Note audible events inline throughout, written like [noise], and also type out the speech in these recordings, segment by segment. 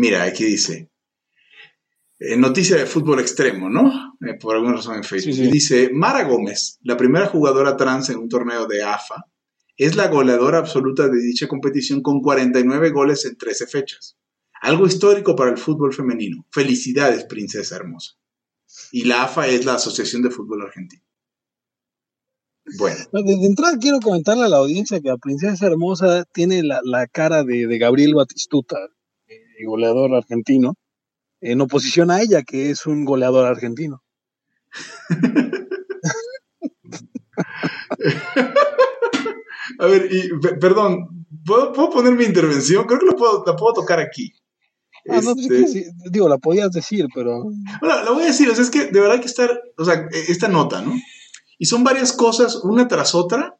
Mira, aquí dice. eh, noticia de fútbol extremo, ¿no? Eh, por alguna razón en Facebook. Sí, sí. Y dice, Mara Gómez, la primera jugadora trans en un torneo de AFA, es la goleadora absoluta de dicha competición con 49 goles en 13 fechas. Algo histórico para el fútbol femenino. Felicidades, princesa hermosa. Y la AFA es la Asociación de Fútbol Argentino. Bueno, De, de entrada quiero comentarle a la audiencia que la princesa hermosa tiene la, la cara de, de Gabriel Batistuta, goleador argentino, en oposición a ella, que es un goleador argentino. [laughs] a ver, y, pe- perdón, ¿puedo, puedo poner mi intervención? Creo que lo puedo, la puedo tocar aquí. Ah, no, Este, digo, la podías decir, pero Bueno, la voy a decir, o sea, es que de verdad hay que estar, o sea, e- esta nota, ¿no? Y son varias cosas, una tras otra,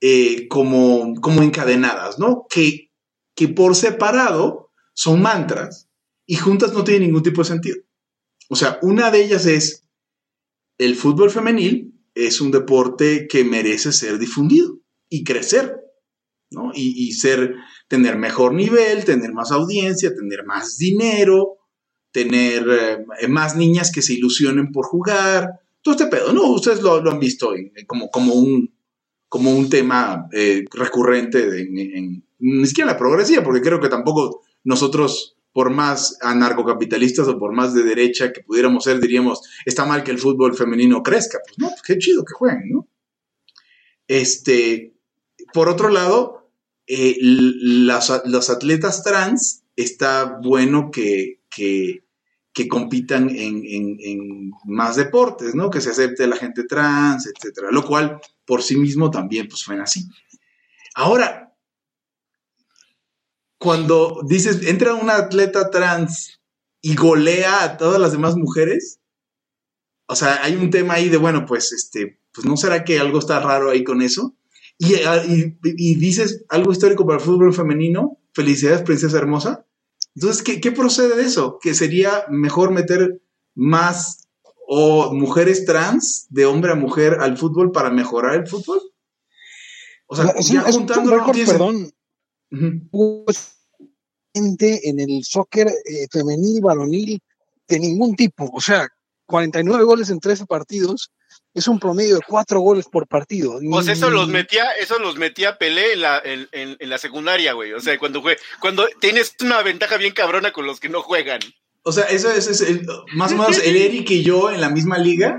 eh, como, como encadenadas, ¿no? Que, que por separado son mantras y juntas no tienen ningún tipo de sentido. O sea, una de ellas es, el fútbol femenil es un deporte que merece ser difundido y crecer, ¿no? Y, y ser, tener mejor nivel, tener más audiencia, tener más dinero, tener eh, más niñas que se ilusionen por jugar, todo este pedo, ¿no? Ustedes lo, han visto como, como, un, como un tema eh, recurrente de- en, en- ni siquiera la progresía, porque creo que tampoco nosotros, por más anarcocapitalistas o por más de derecha que pudiéramos ser, diríamos, está mal que el fútbol femenino crezca. Pues no, pues qué chido que jueguen, ¿no? Este, por otro lado, eh, las- los atletas trans está bueno que, que, compitan en, en- más deportes, ¿no? Que se acepte la gente trans, etcétera. Lo cual por sí mismo también pues suena así. Ahora, cuando dices, entra una atleta trans y golea a todas las demás mujeres, o sea, hay un tema ahí de, bueno, pues, este, pues no será que algo está raro ahí con eso. Y, ah, y- y dices algo histórico para el fútbol femenino, felicidades, princesa hermosa. Entonces, ¿qué, qué procede de eso? ¿Que sería mejor meter más o mujeres trans de hombre a mujer al fútbol para mejorar el fútbol? O sea, es, ya un- es un récord, perdón, Ujú. gente en el soccer eh, femenil, varonil, de ningún tipo. O sea, 49 goles en 13 partidos es un promedio de 4 goles por partido. Pues eso los metía, eso los metía Pelé en la, en, en- en la secundaria, güey. O sea, cuando jue- cuando tienes una ventaja bien cabrona con los que no juegan. O sea, eso es, es el- más o menos el Eric y yo en la misma liga.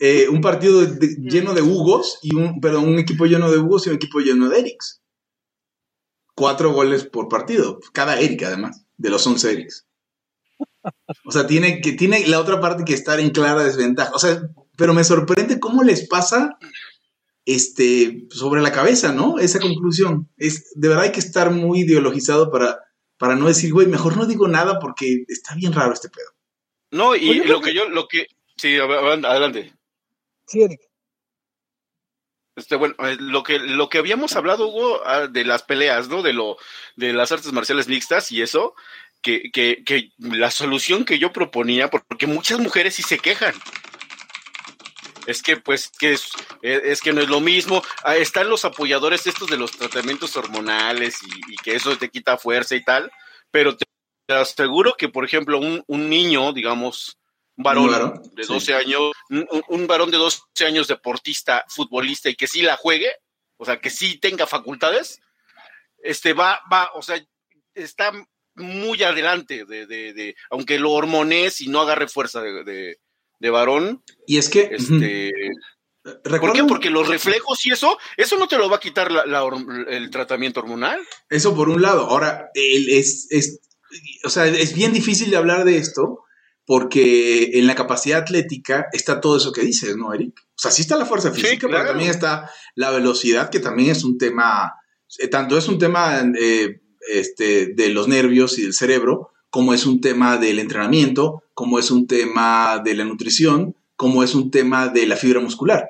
eh, un partido de- lleno de Hugos y un, perdón, un equipo lleno de Hugos y un equipo lleno de Erics. Cuatro goles por partido, cada Eric además, de los 11 Erics. O sea, tiene que tiene la otra parte que estar en clara desventaja. O sea, pero me sorprende cómo les pasa este sobre la cabeza, ¿no? Esa conclusión. Es de verdad hay que estar muy ideologizado para para no decir, güey, mejor no digo nada porque está bien raro este pedo. No, y lo que yo, lo que, sí, adelante. Sí, Eric. Este, bueno, eh, lo que, lo que habíamos hablado, Hugo, ah, de las peleas, ¿no? De lo, de las artes marciales mixtas y eso, que, que, que la solución que yo proponía, porque muchas mujeres sí se quejan. Es que, pues, que es, es es que no es lo mismo. Ah, están los apoyadores estos de los tratamientos hormonales y, que eso te quita fuerza y tal, pero te, aseguro que, por ejemplo, un niño, digamos, un varón de sí. 12 años, un, varón de 12 años deportista, futbolista y que sí la juegue, o sea, que sí tenga facultades, este va, va, o sea, está muy adelante de, de, de aunque lo hormones y no agarre fuerza de, de, de varón, Y es que, este, ujú, ¿por qué? Porque los reflejos y eso, eso no te lo va a quitar la- el tratamiento hormonal. Eso por un lado. Ahora, el- es, es, o sea, es bien difícil de hablar de esto porque en la capacidad atlética está todo eso que dices, ¿no, Eric? O sea, sí está la fuerza Sí, física, pero también está la velocidad, que también es un tema, eh, tanto es un tema eh, este, de los nervios y del cerebro, como es un tema del entrenamiento, como es un tema de la nutrición, como es un tema de la fibra muscular.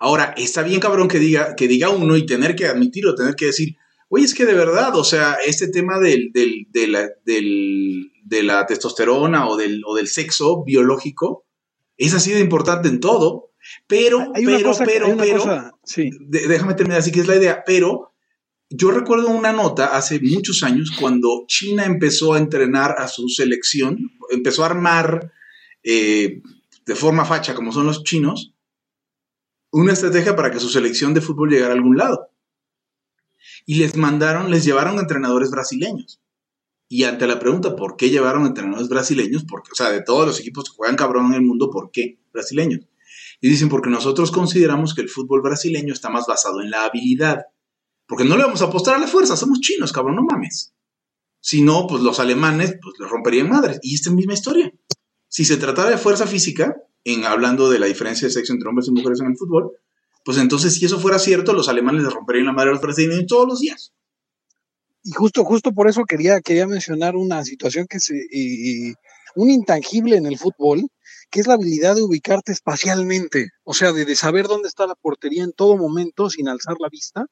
Ahora, está bien cabrón que diga, que diga uno y tener que admitirlo, tener que decir, oye, es que de verdad, o sea, este tema del, del- de, la, del- de la testosterona o del, o del sexo biológico es así de importante en todo, pero, Hay pero, cosa, pero, pero, cosa, sí. déjame terminar así que es la idea, pero yo recuerdo una nota hace muchos años cuando China empezó a entrenar a su selección, empezó a armar eh, de forma facha, como son los chinos, una estrategia para que su selección de fútbol llegara a algún lado. Y les mandaron, les llevaron entrenadores brasileños. Y ante la pregunta, ¿por qué llevaron entrenadores brasileños? Porque, o sea, de todos los equipos que juegan cabrón en el mundo, ¿por qué brasileños? Y dicen, porque nosotros consideramos que el fútbol brasileño está más basado en la habilidad. Porque no le vamos a apostar a la fuerza, somos chinos, cabrón, no mames. Si no, pues los alemanes, pues les romperían madres. Y esta misma historia. Si se tratara de fuerza física, en hablando de la diferencia de sexo entre hombres y mujeres en el fútbol, pues entonces si eso fuera cierto, los alemanes les romperían la madre a los todos los días. Y justo, justo por eso quería, quería mencionar una situación que es un intangible en el fútbol, que es la habilidad de ubicarte espacialmente, o sea, de, saber dónde está la portería en todo momento sin alzar la vista.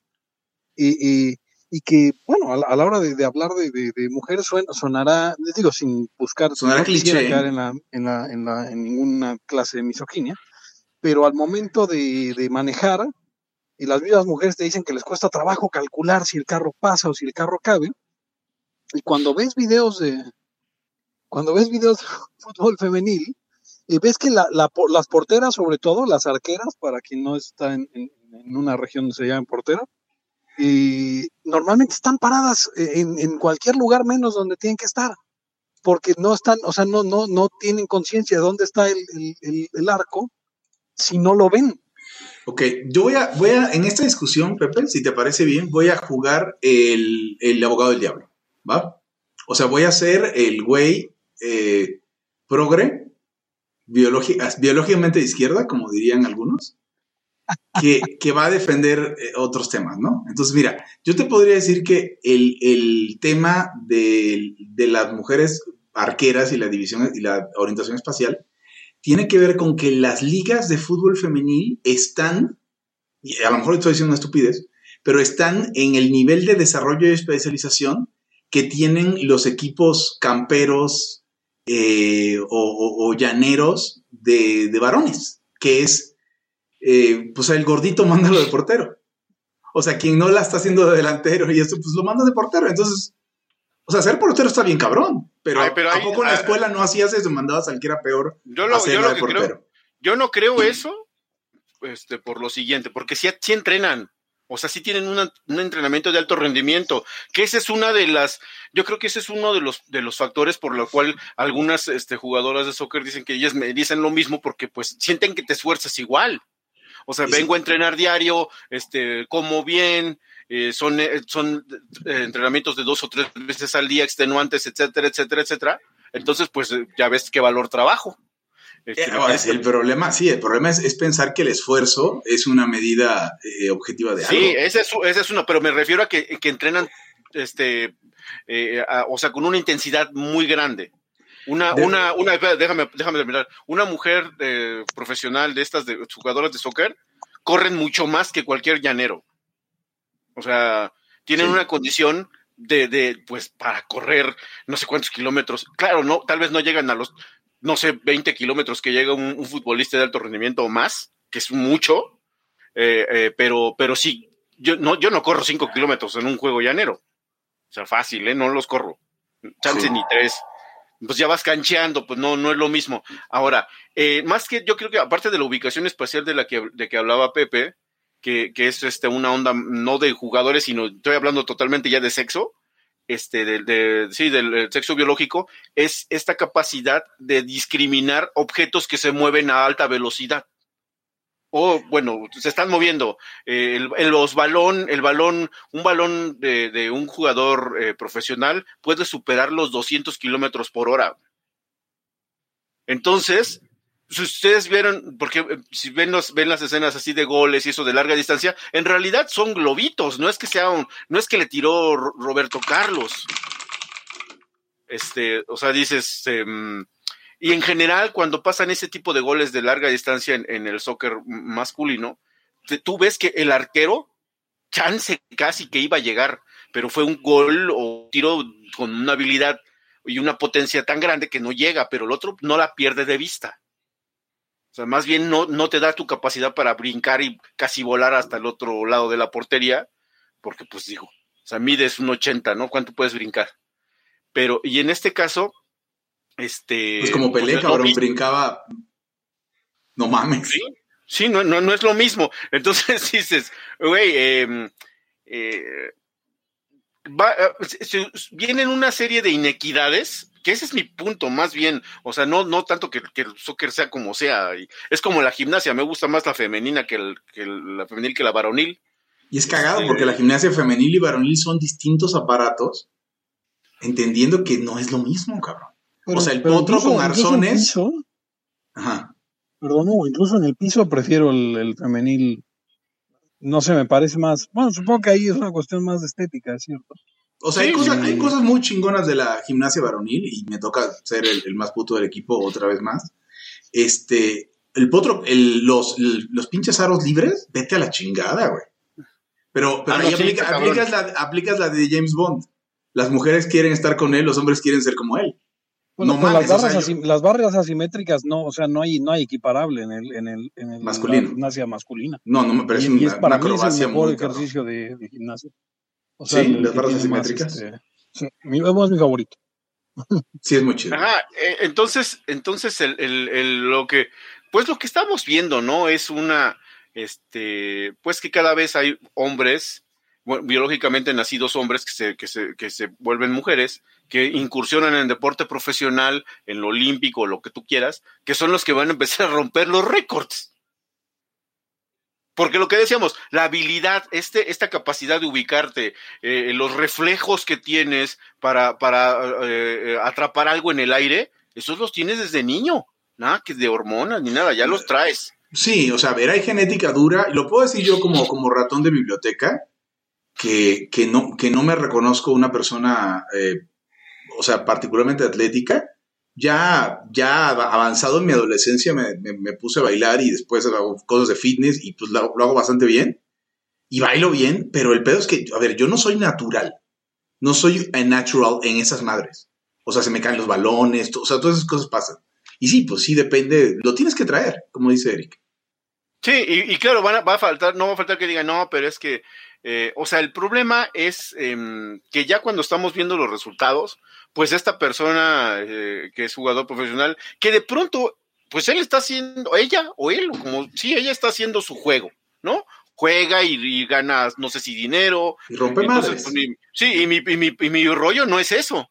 y y que, bueno, a la, hora de, hablar de, mujeres sonará, les digo, sin buscar, sonará cliché. en, la, en, la, en, la, en ninguna clase de misoginia, pero al momento de, manejar, y las mismas mujeres te dicen que les cuesta trabajo calcular si el carro pasa o si el carro cabe, y cuando ves videos de, cuando ves videos de [laughs] fútbol femenil, y ves que la, las porteras, sobre todo las arqueras, para quien no está en, en una región donde se llaman porteras, y normalmente están paradas en, en, cualquier lugar menos donde tienen que estar, porque no están, o sea, no, no, no tienen conciencia de dónde está el, el, el, arco si no lo ven. Ok, yo voy a, voy a, en esta discusión, Pepe, si te parece bien, voy a jugar el, el abogado del diablo, ¿va? O sea, voy a ser el güey eh, progre, biológicamente de izquierda, como dirían algunos, que, va a defender eh, otros temas, ¿no? Entonces, mira, yo te podría decir que el, tema de, las mujeres arqueras y la división y la orientación espacial tiene que ver con que las ligas de fútbol femenil están, y a lo mejor estoy diciendo una estupidez, pero están en el nivel de desarrollo y especialización que tienen los equipos camperos eh, o, llaneros de, varones, que es eh, pues el gordito mándalo de portero. O sea, quien no la está haciendo de delantero y eso, pues lo manda de portero. Entonces, o sea, ser portero está bien cabrón. Pero, ¿a poco en la escuela no hacías eso? Mandabas al que era peor yo lo, yo no creo eso este, por lo siguiente, porque si, si entrenan. O sea, sí tienen un entrenamiento de alto rendimiento, que esa es una de las, yo creo que ese es uno de los, de los factores por lo cual algunas este, jugadoras de soccer dicen que ellas me dicen lo mismo porque pues sienten que te esfuerzas igual. O sea, vengo a entrenar diario, este, como bien, eh, son, eh, son eh, entrenamientos de dos o tres veces al día, extenuantes, etcétera, etcétera, etcétera. Entonces, pues ya ves qué valor trabajo. Este, el problema, sí, el problema es, pensar que el esfuerzo es una medida objetiva de algo. Sí, ese es, ese es uno, pero me refiero a que, que entrenan, este, o sea, con una intensidad muy grande. Una, una, una, déjame, déjame terminar. Una mujer eh, profesional de estas de jugadoras de soccer corren mucho más que cualquier llanero. O sea, tienen una condición de, de, pues, para correr no sé cuántos kilómetros. Claro, no, tal vez no llegan a los, no sé, 20 kilómetros que llega un, futbolista de alto rendimiento o más, que es mucho, eh, eh, pero, pero sí, yo no, yo no corro 5 kilómetros en un juego llanero. O sea, fácil, ¿eh? No los corro. Chance ni tres pues ya vas cancheando, pues no, no es lo mismo. Ahora, eh, más que yo creo que aparte de la ubicación espacial de la que, de que hablaba Pepe, que, que es este, una onda no de jugadores, sino estoy hablando totalmente ya de sexo, este, de, de, sí, del sexo biológico, es esta capacidad de discriminar objetos que se mueven a alta velocidad o bueno, se están moviendo. Eh, el, los balón, el balón, un balón de, un jugador eh, profesional puede superar los 200 kilómetros por hora. Entonces, si ustedes vieron, porque eh, si ven, los, ven las escenas así de goles y eso de larga distancia, en realidad son globitos, no es que sea un, no es que le tiró Roberto Carlos. Este, o sea, dices, em, y en general, cuando pasan ese tipo de goles de larga distancia en, el soccer masculino, tú ves que el arquero, chance casi que iba a llegar, pero fue un gol o tiro con una habilidad y una potencia tan grande que no llega, pero el otro no la pierde de vista. O sea, más bien no, no te da tu capacidad para brincar y casi volar hasta el otro lado de la portería, porque pues digo, sea, mides un 80, ¿no? ¿Cuánto puedes brincar? Pero, y en este caso, este... Pues como pues, Pelé, no cabrón, brincaba. No mames. Sí, sí, no, no, no es lo mismo. Entonces [laughs] dices, güey, eh, eh, va, eh, se- se- vienen una serie de inequidades, que ese es mi punto, más bien. O sea, no, no tanto que, que el soccer sea como sea. y es como la gimnasia, me gusta más la femenina que, el, que el- la femenil que la varonil. Y es cagado Sí. porque la gimnasia femenil y varonil son distintos aparatos, entendiendo que no es lo mismo, cabrón. O sea, el potro incluso- con incluso en arzones- piso, Ajá. perdón, no, incluso en el piso prefiero el, el femenil. No sé, me parece más. Bueno, supongo que ahí es una cuestión más de estética, es cierto. O sea, hay, cosas, sí. hay cosas muy chingonas de la gimnasia varonil y me toca ser el, el más puto del equipo otra vez más. Este, el potro, el- los, el- los pinches aros libres, vete a la chingada, güey. Pero, pero Ah, ahí aplica- aplicas, la, aplicas la de James Bond. Las mujeres quieren estar con él, los hombres quieren ser como él. Bueno, No mames, las, o barras sea, las barras asimétricas no, o sea, no hay, no hay equiparable en el, en el, en el Masculino. la gimnasia masculina. No, no me parece y, es para una mí es el mejor ejercicio de, de gimnasia. O ¿Sí? ¿Las barras más, asimétricas? este, sí, mi, es mi favorito. Sí, es muy chido. Ajá, eh, entonces, entonces el, el- el- lo que, pues lo que estamos viendo, ¿no? Es una, este, pues que cada vez hay hombres, bueno, biológicamente nacidos hombres que se, que se, que se vuelven mujeres, que incursionan en deporte profesional, en lo olímpico, lo que tú quieras, que son los que van a empezar a romper los récords. Porque lo que decíamos, la habilidad, este, esta capacidad de ubicarte, eh, los reflejos que tienes para, para eh, atrapar algo en el aire, esos los tienes desde niño. Nada que de hormonas ni nada, ya los traes. Sí, o sea, a ver, hay genética dura, lo puedo decir yo como, como ratón de biblioteca, que, que, no, que no me reconozco una persona, eh, o sea, particularmente atlética. Ya, ya avanzado en mi adolescencia me, me- me puse a bailar y después hago cosas de fitness y pues lo, lo hago bastante bien. Y bailo bien, pero el pedo es que, a ver, yo no soy natural. No soy a natural en esas madres. O sea, se me caen los balones, o sea, todas esas cosas pasan. Y sí, pues sí, depende, lo tienes que traer, como dice Eric. Sí, y, y claro, van a- va a faltar, no va a faltar que digan, no, pero es que, eh, o sea, el problema es em, que ya cuando estamos viendo los resultados, pues esta persona eh, que es jugador profesional, que de pronto, pues él está haciendo, ella o él, como, sí, ella está haciendo su juego, ¿no? Juega y, y gana, no sé si dinero. Y rompe Entonces, madres. pues, mi- sí, y mi, y, mi, y mi rollo no es eso.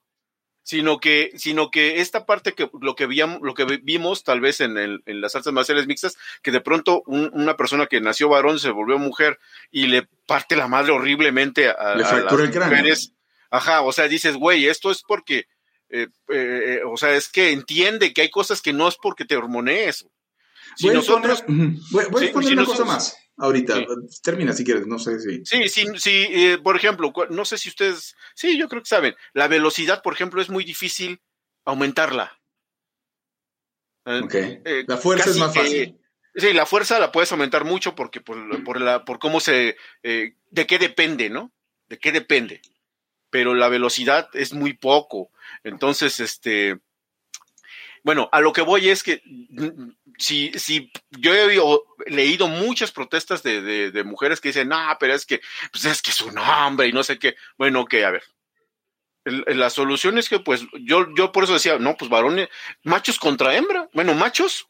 Sino que, sino que esta parte que lo que vimos, lo que vimos tal vez en, el- en las artes marciales mixtas, que de pronto un- una persona que nació varón se volvió mujer y le parte la madre horriblemente a, Le a fractura las el cráneo. mujeres. Ajá, o sea, dices, güey, esto es porque, eh, eh, o sea, es que entiende que hay cosas que no es porque te hormonees. Si voy nosotros, a poner, voy, voy Sí, a poner si una nosotros- cosa más ahorita. Sí. Termina si quieres, no sé si. Sí, sí, sí, eh, por ejemplo, no sé si ustedes, sí, yo creo que saben, la velocidad, por ejemplo, es muy difícil aumentarla. Eh, Ok. eh, La fuerza es más fácil. sí, la fuerza la puedes aumentar mucho porque por, por la, por cómo se, eh, de qué depende, ¿no? De qué depende. Pero la velocidad es muy poco. Entonces, este, bueno, a lo que voy es que mm, si, si yo he leído muchas protestas de, de- mujeres que dicen, no, pero es que, pues es que es un hombre y no sé qué. Bueno, que a ver. La solución es que, pues, yo, yo por eso decía, no, pues varones, machos contra hembra. Bueno, machos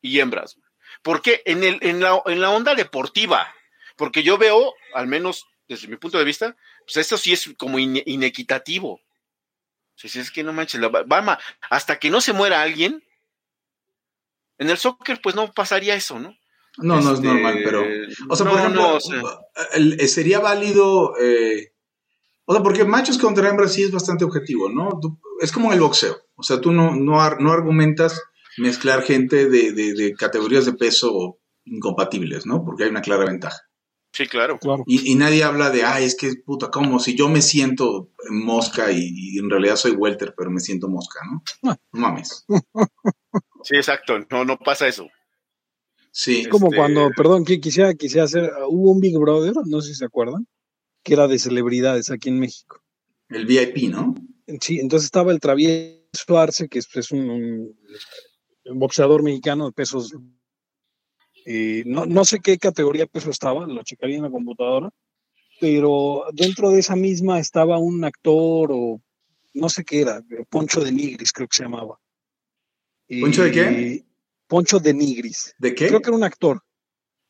y hembras. Porque en, el, en, la, en la onda deportiva, porque yo veo, al menos desde mi punto de vista, pues eso sí es como ine- inequitativo. Si si es que no manches, la, hasta que no se muera alguien, en el soccer pues no pasaría eso, ¿no? No, no es Este, normal, pero. O sea, no, por ejemplo, no, o sea, el- sería válido. eh, o sea, porque machos contra hembras sí es bastante objetivo, ¿no? Tú- es como el boxeo. O sea, tú no, no, ar- no argumentas mezclar gente de, de- de categorías de peso incompatibles, ¿no? Porque hay una clara ventaja. Sí, claro. Claro. Y, y nadie habla de, ay, es que puta, como si yo me siento mosca y, y en realidad soy welter, pero me siento mosca, ¿no? Ah. No mames. [laughs] Sí, exacto. No, no pasa eso. Sí. Es como Este- cuando, perdón, que quisiera, quisiera hacer, hubo un Big Brother, no sé si se acuerdan, que era de celebridades aquí en México. El VIP, ¿no? Sí, entonces estaba el Travieso Arce, que es, es un, un- un boxeador mexicano de pesos. Eh, no, no sé qué categoría de peso estaba, lo checaría en la computadora. pero dentro de esa misma estaba un actor o no sé qué era, Poncho de Nigris creo que se llamaba. ¿Poncho de qué? Poncho de Nigris. ¿De qué? Creo que era un actor.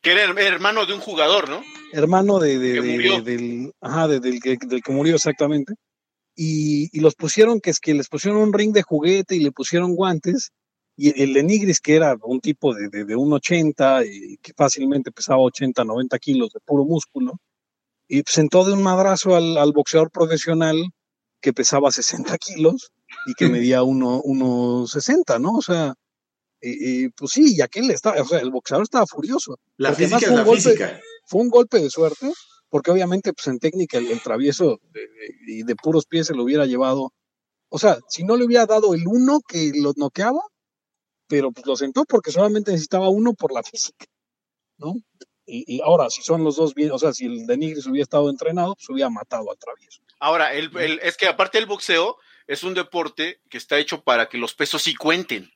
Que era hermano de un jugador, ¿no? Hermano de, del, ajá, del, que, del que murió exactamente. Y, y, los pusieron, que es que les pusieron un ring de juguete y le pusieron guantes. Y el de Nigris, que era un tipo de, de, de 1,80 y que fácilmente pesaba 80, 90 kilos de puro músculo, y sentó de un madrazo al, al boxeador profesional que pesaba 60 kilos y que [laughs] medía 1,60, ¿no? O sea, y, pues sí, y aquel estaba, o sea, el boxeador estaba furioso. La física es la física. Fue un golpe de suerte, porque obviamente, pues en técnica, el, travieso y de, puros pies se lo hubiera llevado. O sea, si no le hubiera dado el uno que lo noqueaba, pero pues lo sentó porque solamente necesitaba uno por la [laughs] física, ¿no? Y, ahora, si son los dos bien, o sea, si el de Nigris hubiera estado entrenado, pues hubiera matado al travieso. Ahora, el, es que aparte del boxeo, es un deporte que está hecho para que los pesos sí cuenten.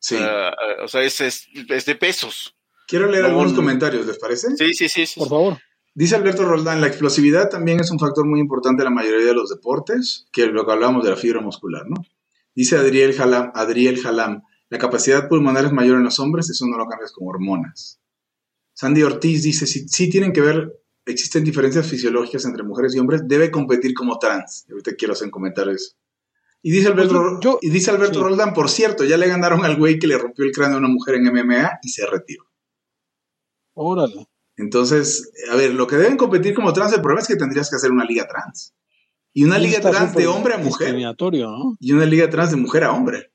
Sí. Uh, o sea, es, es, es, de pesos. Quiero leer no, algunos comentarios, ¿les parece? Sí, sí, sí, sí. Por favor. Dice Alberto Roldán, la explosividad también es un factor muy importante en la mayoría de los deportes, que lo que hablamos de la fibra muscular, ¿no? Dice Adriel Jalam, Adriel la capacidad pulmonar es mayor en los hombres, eso no lo cambias con hormonas. Sandy Ortiz dice, si, si tienen que ver, existen diferencias fisiológicas entre mujeres y hombres, debe competir como trans. Ahorita quiero hacer un comentario eso. Y dice Alberto, yo, y dice Alberto sí. Roldán, por cierto, ya le ganaron al güey que le rompió el cráneo a una mujer en MMA y se retiró. Órale. Entonces, a ver, lo que deben competir como trans, el problema es que tendrías que hacer una liga trans. Y una liga trans de hombre a mujer. ¿no? Y una liga trans de mujer a hombre.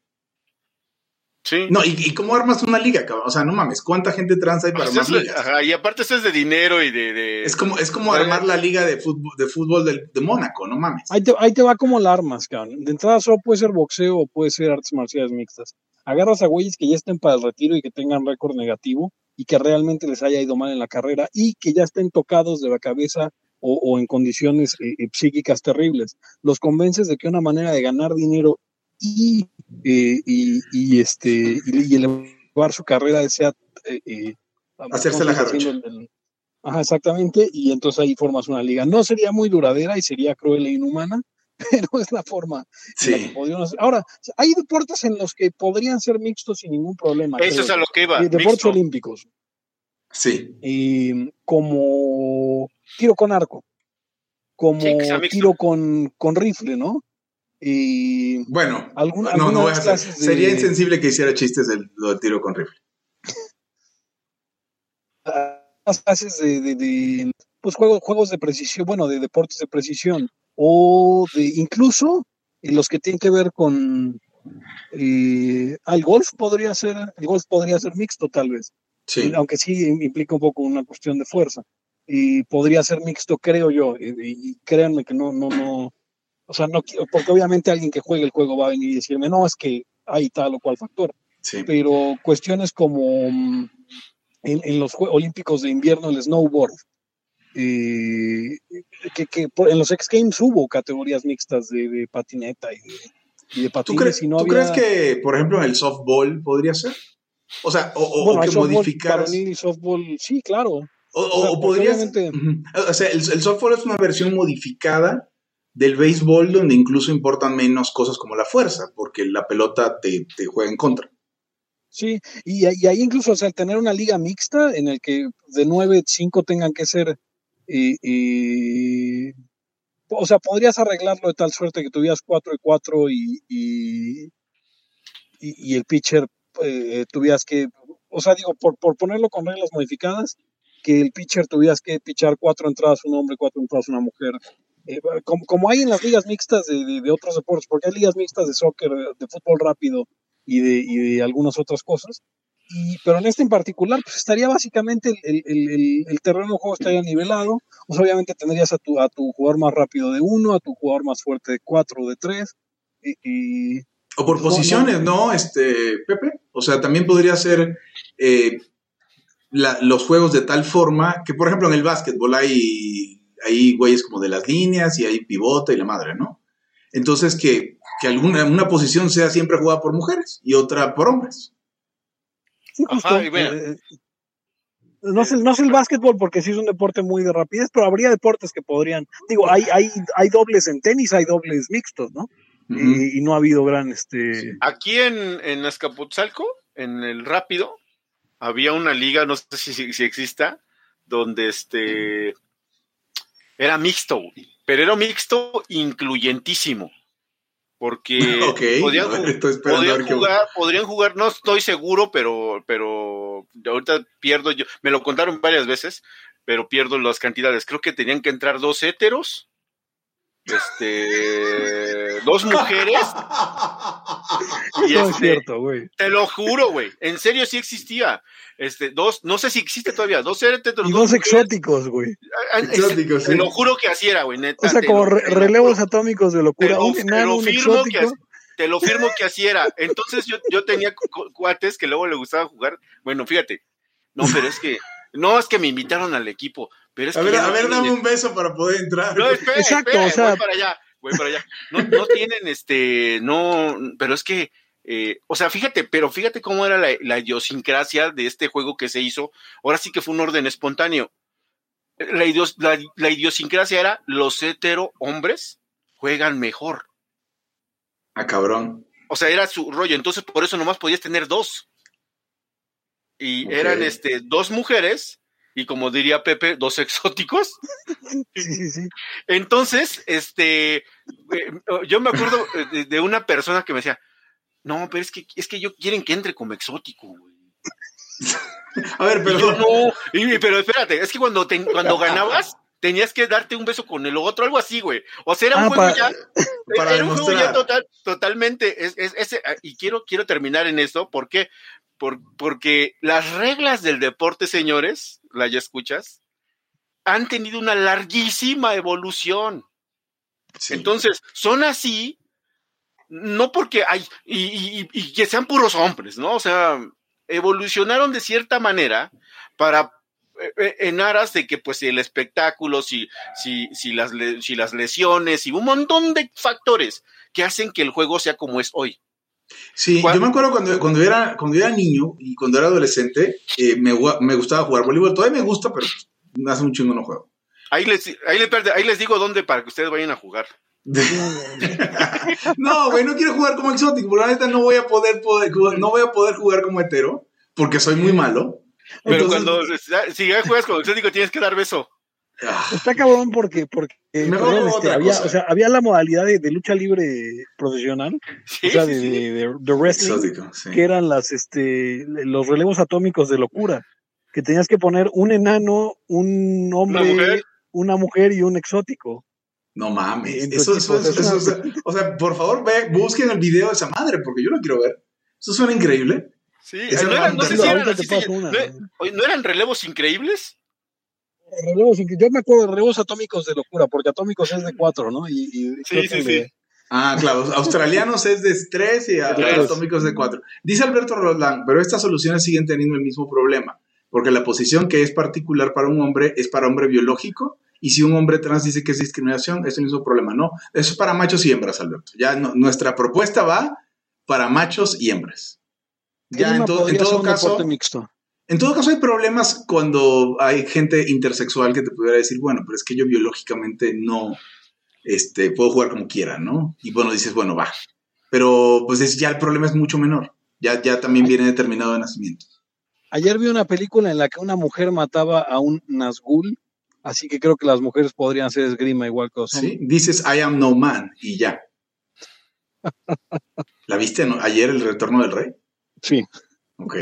Sí. No, ¿y, ¿y, cómo armas una liga, cabrón? O sea, no mames, ¿cuánta gente trans hay para pues armar ligas? Ajá, y aparte eso es de dinero y de... de... Es como, es como armar la liga de fútbol, de, fútbol de, de Mónaco, no mames. Ahí te, ahí te va como la armas, cabrón. De entrada solo puede ser boxeo o puede ser artes marciales mixtas. Agarras a güeyes que ya estén para el retiro y que tengan récord negativo y que realmente les haya ido mal en la carrera y que ya estén tocados de la cabeza o, o en condiciones eh, psíquicas terribles. Los convences de que una manera de ganar dinero y, eh, y, y, este, y, y, elevar su carrera sea eh, hacerse la jarocha. Ajá, exactamente, y entonces ahí formas una liga. No sería muy duradera y sería cruel e inhumana, [laughs] pero es la forma sí. en la que podríamos hacer. Ahora, hay deportes en los que podrían ser mixtos sin ningún problema. Eso es a lo que iba. Deportes mixto. olímpicos. Sí. Eh, como tiro con arco, como sí, tiro con, con rifle, ¿no? Y bueno, alguna, no, no voy a hacer. De... Sería insensible que hiciera chistes del, del tiro con rifle. [laughs] Las clases de, de, de, pues juegos, juegos de precisión, bueno, de deportes de precisión, o de incluso los que tienen que ver con eh, el golf podría ser, el golf podría ser mixto tal vez, sí. aunque sí implica un poco una cuestión de fuerza. Y podría ser mixto, creo yo, y, y créanme que no, no, no, o sea, no, porque obviamente alguien que juegue el juego va a venir y decirme, no, es que hay tal o cual factor. Sí. Pero cuestiones como mm, en, en, los Juegos Olímpicos de invierno, el snowboard, eh, que, que, en los X Games hubo categorías mixtas de, de patineta y de, y de patines. ¿Tú, crees, y no ¿tú había... crees que, por ejemplo, en el softball podría ser? O sea, o, bueno, o que softball, modificaras. softball, sí, claro. O, o, sea, podrías. Obviamente... O sea, el, el softball es una versión modificada del béisbol donde incluso importan menos cosas como la fuerza, porque la pelota te, te juega en contra. Sí, y, y, ahí incluso, o sea, tener una liga mixta en el que de nueve, cinco tengan que ser, eh, eh, o sea, podrías arreglarlo de tal suerte que tuvieras cuatro y cuatro y, y, y el pitcher eh, tuvieras que, o sea, digo, por, por ponerlo con reglas modificadas, que el pitcher tuvieras que pichar cuatro entradas un hombre, cuatro entradas una mujer, eh, como, como, hay en las ligas mixtas de, de, de, otros deportes, porque hay ligas mixtas de soccer, de fútbol rápido y de, y de algunas otras cosas. Y, pero en este en particular, pues estaría básicamente el, el, el, el, terreno de juego estaría nivelado. Pues obviamente tendrías a tu, a tu jugador más rápido de uno, a tu jugador más fuerte de cuatro o de tres. Y, y, o por posiciones, ¿no? ¿no? Este, Pepe. O sea, también podría ser eh, la, los juegos de tal forma que, por ejemplo, en el básquetbol hay hay güeyes como de las líneas y hay pivota y la madre, ¿no? Entonces que, que alguna una posición sea siempre jugada por mujeres y otra por hombres. Sí, justo, Ajá, y bueno. eh, No sé, no sé el básquetbol porque sí es un deporte muy de rapidez, pero habría deportes que podrían. Digo, hay, hay, hay dobles en tenis, hay dobles mixtos, ¿no? Y, y no ha habido gran este. Aquí en, en Azcapotzalco, en el rápido, había una liga, no sé si, si, si exista, donde este era mixto, pero era mixto incluyentísimo. Porque [laughs] Ok, [laughs] podían, a ver, ju- estoy esperando a podían ver qué- jugar, podrían jugar, no estoy seguro, pero, pero ahorita pierdo yo, me lo contaron varias veces, pero pierdo las cantidades. Creo que tenían que entrar dos héteros, este, dos mujeres, [laughs] y no es este, cierto, güey. te lo juro, güey. En serio sí existía. Este, dos, no sé si existe todavía, dos héteros, Y dos dos exóticos, güey. Ah, Exóticos, Te sí. lo juro que así era, güey. neta, O sea, como lo- re- te lo relevos atómicos de Te locura. lo, Un te lo un firmo que, exótico. te lo firmo que así era. Entonces yo, yo tenía cu- cuates que luego le gustaba jugar. Bueno, fíjate. No, pero es que, no es que me invitaron al equipo, pero es A que ver, a no ver, tienen- dame un beso para poder entrar. No, espera, Exacto, espera, o sea- voy para allá, voy para allá. No, no [laughs] tienen este, no, pero es que, eh, o sea, fíjate, pero fíjate cómo era la, la idiosincrasia de este juego que se hizo. Ahora sí que fue un orden espontáneo. La, idios- la, la idiosincrasia era los hetero hombres juegan mejor. Ah, cabrón. O sea, era su rollo. Entonces, por eso nomás podías tener dos. Y eran este, dos mujeres, y como diría Pepe, dos exóticos. Sí, sí, sí. Entonces, este, eh, yo me acuerdo eh, de, una persona que me decía, no, pero es que, es que yo quieren que entre como exótico, güey. A ver, yo, perdón. no, y- pero espérate, es que cuando, te- cuando ganabas, tenías que darte un beso con el otro, algo así, güey. O sea, era un Ah, juego para- ya, [laughs] para era un juego ya total, totalmente, es, es- ese, y quiero, quiero terminar en esto, ¿por qué? Por, porque las reglas del deporte, señores, la ya escuchas, han tenido una larguísima evolución. Sí. Entonces, son así, no porque hay, y, y- y que sean puros hombres, ¿no? O sea, evolucionaron de cierta manera para, eh, eh, en aras de que, pues, el espectáculo, si, si, si, las, si las lesiones y un montón de factores que hacen que el juego sea como es hoy. Sí, ¿Cuál? yo me acuerdo cuando, cuando, era, cuando era niño y cuando era adolescente, eh, me, me gustaba jugar voleibol. Todavía me gusta, pero hace un chingo no juego. Ahí les, ahí, les, ahí les digo dónde para que ustedes vayan a jugar. [laughs] no, güey, no quiero jugar como exótico, porque la neta no voy a poder, poder- no voy a poder jugar como hetero, porque soy muy malo. Pero Entonces, cuando, si ya juegas con exótico, tienes que dar beso. Ah, Está cabrón porque, porque perdón, este, había, o sea, había la modalidad de, de lucha libre profesional, Sí, o sea, sí, de, sí. de- de- de wrestling, exótico, sí. que eran las, este, los relevos atómicos de locura, que tenías que poner un enano, un hombre, mujer. una mujer y un exótico. No mames. Entonces, Eso, eso, pues, eso- es una- o sea, por favor, ve, busquen el video de esa madre, porque yo lo quiero ver. Eso suena increíble. Sí, eran, sé si eran así, una. ¿no eran relevos increíbles? Relevos, yo me acuerdo de relevos atómicos de locura, porque atómicos es de cuatro, ¿no? Y, y creo Sí, que sí, sí. Ah, claro. Australianos es de 3 y Tres. atómicos de 4. Dice Alberto Roldán, pero estas soluciones siguen teniendo el mismo problema, porque la posición que es particular para un hombre es para hombre biológico, y si un hombre trans dice que es discriminación, es el mismo problema. No, eso es para machos y hembras, Alberto. Ya no- nuestra propuesta va para machos y hembras. Ya en, to- en todo un caso, mixto. En todo caso hay problemas cuando hay gente intersexual que te pudiera decir, bueno, pero es que yo biológicamente no este, puedo jugar como quiera, ¿no? Y bueno, dices, bueno, va. Pero pues es- ya el problema es mucho menor. Ya, ya también viene determinado de nacimiento. Ayer vi una película en la que una mujer mataba a un Nazgul, así que creo que las mujeres podrían hacer esgrima igual que los hombres. ¿Sí? Dices, I am no man, y ya. [laughs] ¿La viste no? ayer, El Retorno del Rey? Sí. Ok.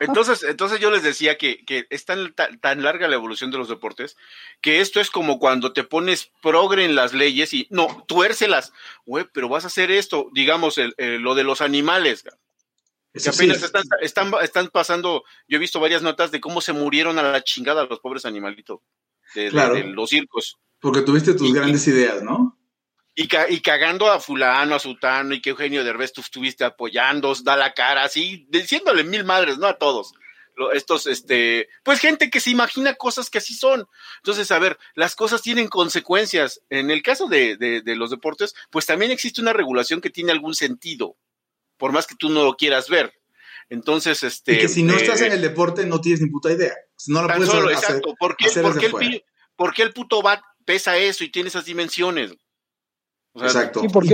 Entonces, entonces yo les decía que, que es tan, tan, tan larga la evolución de los deportes que esto es como cuando te pones progre en las leyes y no, tuércelas, güey, pero vas a hacer esto, digamos, el, el- lo de los animales, que Eso apenas es- están, están, están pasando, yo he visto varias notas de cómo se murieron a la chingada los pobres animalitos de, de- Claro. de los circos. Porque tuviste tus Y- grandes ideas, ¿no? Y, ca- y cagando a fulano, a sutano, y que Eugenio Derbez tú estuviste apoyando, da la cara así, diciéndole mil madres, ¿no? A todos. Lo- Estos, este, pues gente que se imagina cosas que así son. Entonces, a ver, las cosas tienen consecuencias. En el caso de, de- de los deportes, pues también existe una regulación que tiene algún sentido, por más que tú no lo quieras ver. Entonces, este. Y que si no eh, estás en el deporte no tienes ni puta idea. No lo Tan puedes solo, hacer. exacto. ¿Por qué, hacer por qué el, por qué el puto bat pesa eso y tiene esas dimensiones? O sea, Exacto. Y por-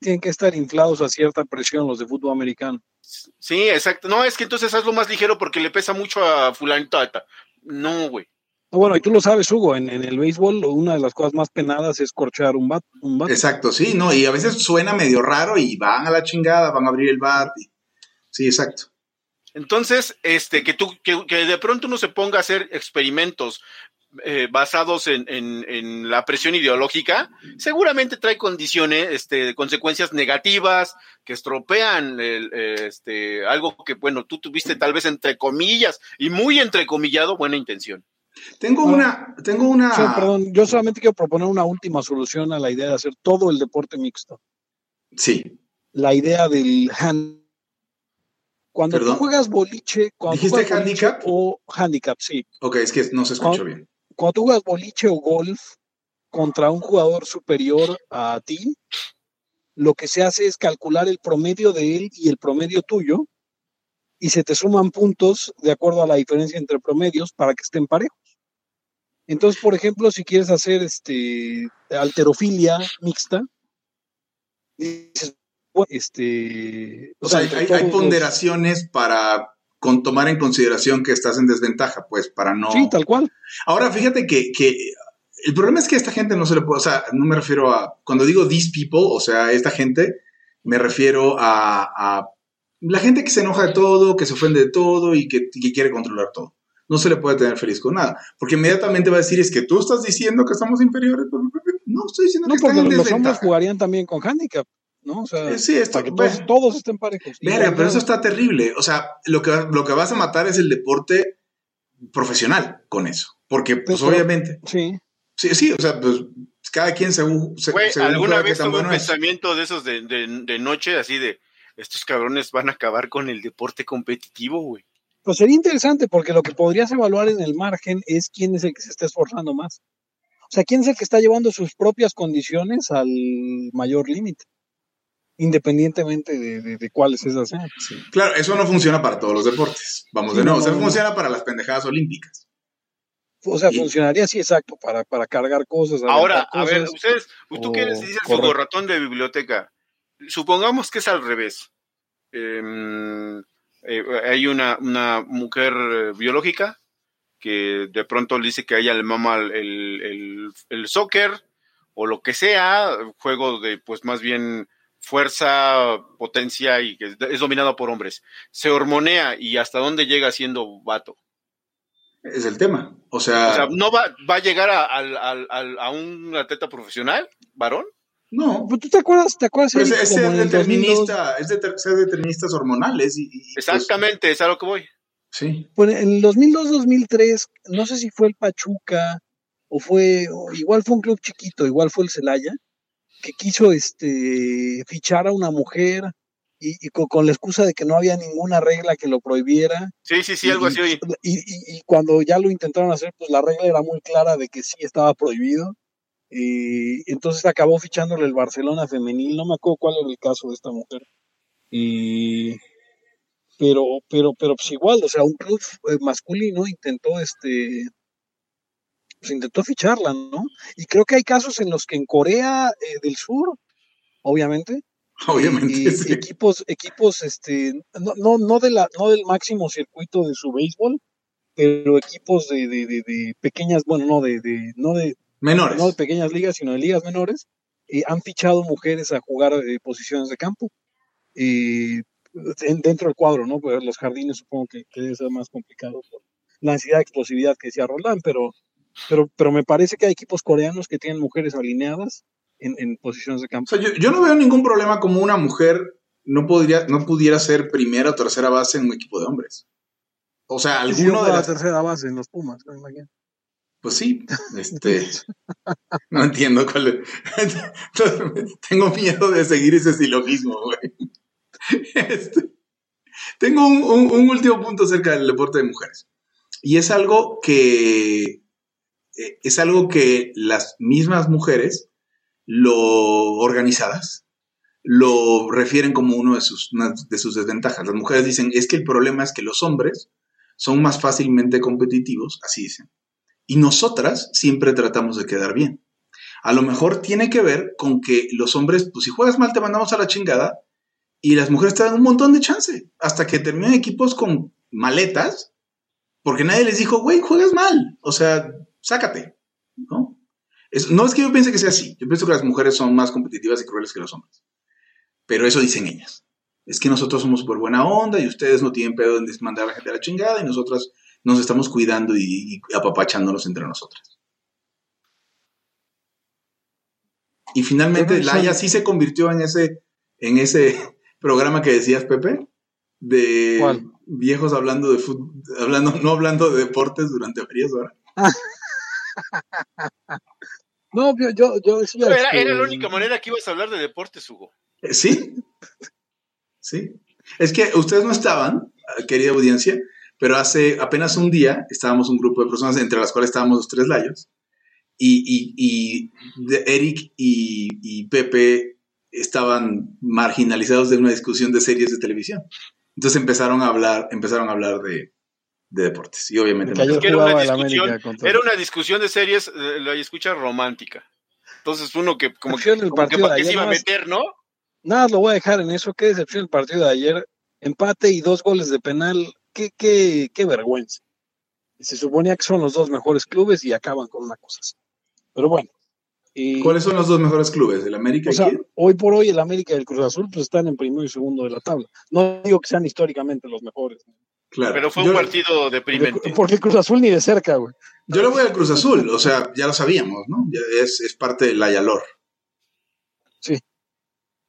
Tienen que estar inflados a cierta presión los de fútbol americano. Sí, exacto. No, es que entonces hazlo más ligero porque le pesa mucho a fulanito. Ata. No, güey. No, Bueno, y tú lo sabes, Hugo, en, en el béisbol una de las cosas más penadas es corchar un bat. Un bat. Exacto, sí, no, y a veces suena medio raro y van a la chingada, van a abrir el bat. y- Sí, exacto. Entonces, este, que tú, que, que de pronto uno se ponga a hacer experimentos eh, basados en, en- en la presión ideológica, seguramente trae condiciones, este, consecuencias negativas que estropean el, eh, este, algo que, bueno, tú tuviste tal vez entre comillas y muy entrecomillado buena intención. Tengo una, tengo una. Sí, perdón, yo solamente quiero proponer una última solución a la idea de hacer todo el deporte mixto. Sí, La idea del hand. Cuando Perdón. tú juegas boliche, cuando tú ¿Dijiste juegas boliche handicap? o handicap, sí. ok, es que no se escuchó bien. Cuando tú juegas boliche o golf contra un jugador superior a ti, lo que se hace es calcular el promedio de él y el promedio tuyo y se te suman puntos de acuerdo a la diferencia entre promedios para que estén parejos. Entonces, por ejemplo, si quieres hacer este alterofilia mixta, dices, este, O sea, hay, los- ponderaciones para con tomar en consideración que estás en desventaja, pues, para no. Sí, tal cual. Ahora, fíjate que, que el problema es que a esta gente no se le puede, o sea, no me refiero a, cuando digo these people, o sea, esta gente, me refiero a, a la gente que se enoja de todo, que se ofende de todo y que, quiere controlar todo. No se le puede tener feliz con nada, porque inmediatamente va a decir, es que tú estás diciendo que estamos inferiores. No, estoy diciendo No, que porque están en los hombres jugarían también con handicap, ¿no? O sea, Sí, para que todos, bueno. todos estén parejos. Verga, pero eso está terrible. O sea, lo que, lo que vas a matar es el deporte profesional con eso. Porque, pues, Pero- obviamente. Sí. Sí, sí, o sea, pues cada quien según. se- Güey, según alguna vez tan tuve un bueno es. pensamiento de esos de, de, de noche, así de, estos cabrones van a acabar con el deporte competitivo, güey. Pues sería interesante porque lo que podrías evaluar en el margen es quién es el que se está esforzando más. O sea, quién es el que está llevando sus propias condiciones al mayor límite, independientemente de, de, de cuáles esas sean. Claro, eso no funciona para todos los deportes. Vamos de Sí, nuevo, no, eso no, funciona para las pendejadas olímpicas. O sea, Y- funcionaría así exacto para, para cargar cosas. Ahora, a ver, ustedes, tú o- que eres dices correcto. Hugo ratón de biblioteca, supongamos que es al revés. Em, eh, hay una, una mujer eh, biológica que de pronto le dice que a ella le mama el, el, el- el soccer o lo que sea, juego de pues más bien fuerza, potencia y que es, dominado por hombres. Se hormonea y hasta dónde llega siendo vato. Es el tema. O sea, O sea, ¿no va, va a llegar a, un atleta profesional, varón? no. Pero ¿Tú te acuerdas? ¿Te acuerdas? Pues es ser en el 2002? determinista, es de ser deterministas hormonales. Y, y, pues, Exactamente, es a lo que voy. sí. Pues en el 2002-2003, no sé si fue el Pachuca o fue, o igual fue un club chiquito, igual fue el Celaya, que quiso este fichar a una mujer y, y con, con la excusa de que no había ninguna regla que lo prohibiera. Sí, sí, sí, algo así oí. Y, y- cuando ya lo intentaron hacer, pues la regla era muy clara de que sí estaba prohibido. Y entonces acabó fichándole el Barcelona femenil, no me acuerdo cuál era el caso de esta mujer. Y pero, pero, pero pues igual, o sea, un club eh, masculino intentó este pues intentó ficharla, ¿no? Y creo que hay casos en los que en Corea eh, del Sur, obviamente, Obviamente. y sí. equipos, equipos, este, no, no, no de la, no del máximo circuito de su béisbol, pero equipos de, de, de, de pequeñas, bueno, no de, de, no de, Menores. no de pequeñas ligas, sino de ligas menores, eh, han fichado mujeres a jugar eh, posiciones de campo. eh, en- dentro del cuadro, ¿no? Pues los jardines supongo que, que debe ser más complicado por la necesidad de explosividad que decía Roland, pero, pero, pero me parece que hay equipos coreanos que tienen mujeres alineadas en, en posiciones de O campo. sea, yo, yo no veo ningún problema como una mujer no, podría, no pudiera ser primera o tercera base en un equipo de hombres. O sea, Sí, sí, alguno yo de las... tercera base en los Pumas, me imagino. Pues sí, este... no entiendo cuál es. [laughs] Tengo miedo de seguir ese silogismo, güey. Este, tengo un, un- un último punto acerca del deporte de mujeres. Y es algo que... eh, Es algo que las mismas mujeres, lo organizadas, lo refieren como uno de sus, una de sus desventajas. Las mujeres dicen, es que el problema es que los hombres son más fácilmente competitivos, así dicen. Y nosotras siempre tratamos de quedar bien. A lo mejor tiene que ver con que los hombres, pues si juegas mal te mandamos a la chingada y las mujeres te dan un montón de chance hasta que terminan equipos con maletas porque nadie les dijo, güey, juegas mal, o sea, sácate, ¿no? no es que yo piense que sea así, yo pienso que las mujeres son más competitivas y crueles que los hombres, pero eso dicen ellas. Es que nosotros somos por buena onda y ustedes no tienen pedo en mandar a la gente a la chingada y nosotras nos estamos cuidando y, apapachándonos entre nosotras. Y finalmente Laia sí se convirtió en ese, en ese [laughs] programa que decías, Pepe, de viejos hablando de fútbol, hablando, no hablando de deportes durante varias horas. [laughs] [laughs] no, yo, yo, era, era, la única manera que ibas a hablar de deportes, Hugo. Eh, sí, sí. Es que ustedes no estaban, querida audiencia, pero hace apenas un día estábamos un grupo de personas, entre las cuales estábamos los tres layos, y, y, Eric y, Pepe estaban marginalizados de una discusión de series de televisión. Entonces empezaron a hablar, empezaron a hablar de, deportes. Y obviamente era, una discusión, de series, eh, la escucha romántica. Entonces uno que como que, como que, se iba a meter, ¿no? Nada, lo voy a dejar en eso. Qué decepción el partido de ayer. Empate y dos goles de penal qué, qué, qué vergüenza. Se suponía que son los dos mejores clubes y acaban con una cosa así. Pero bueno. ¿Cuáles son los dos mejores clubes? ¿El América o sea, Hoy por hoy el América y el Cruz Azul pues están en primero y segundo de la tabla. No digo que sean históricamente los mejores. Claro. Pero fue un partido deprimente. Porque el Cruz Azul ni de cerca, güey. Yo le voy al Cruz Azul, o sea, ya lo sabíamos, ¿no? es, es parte del Ayalor. Sí,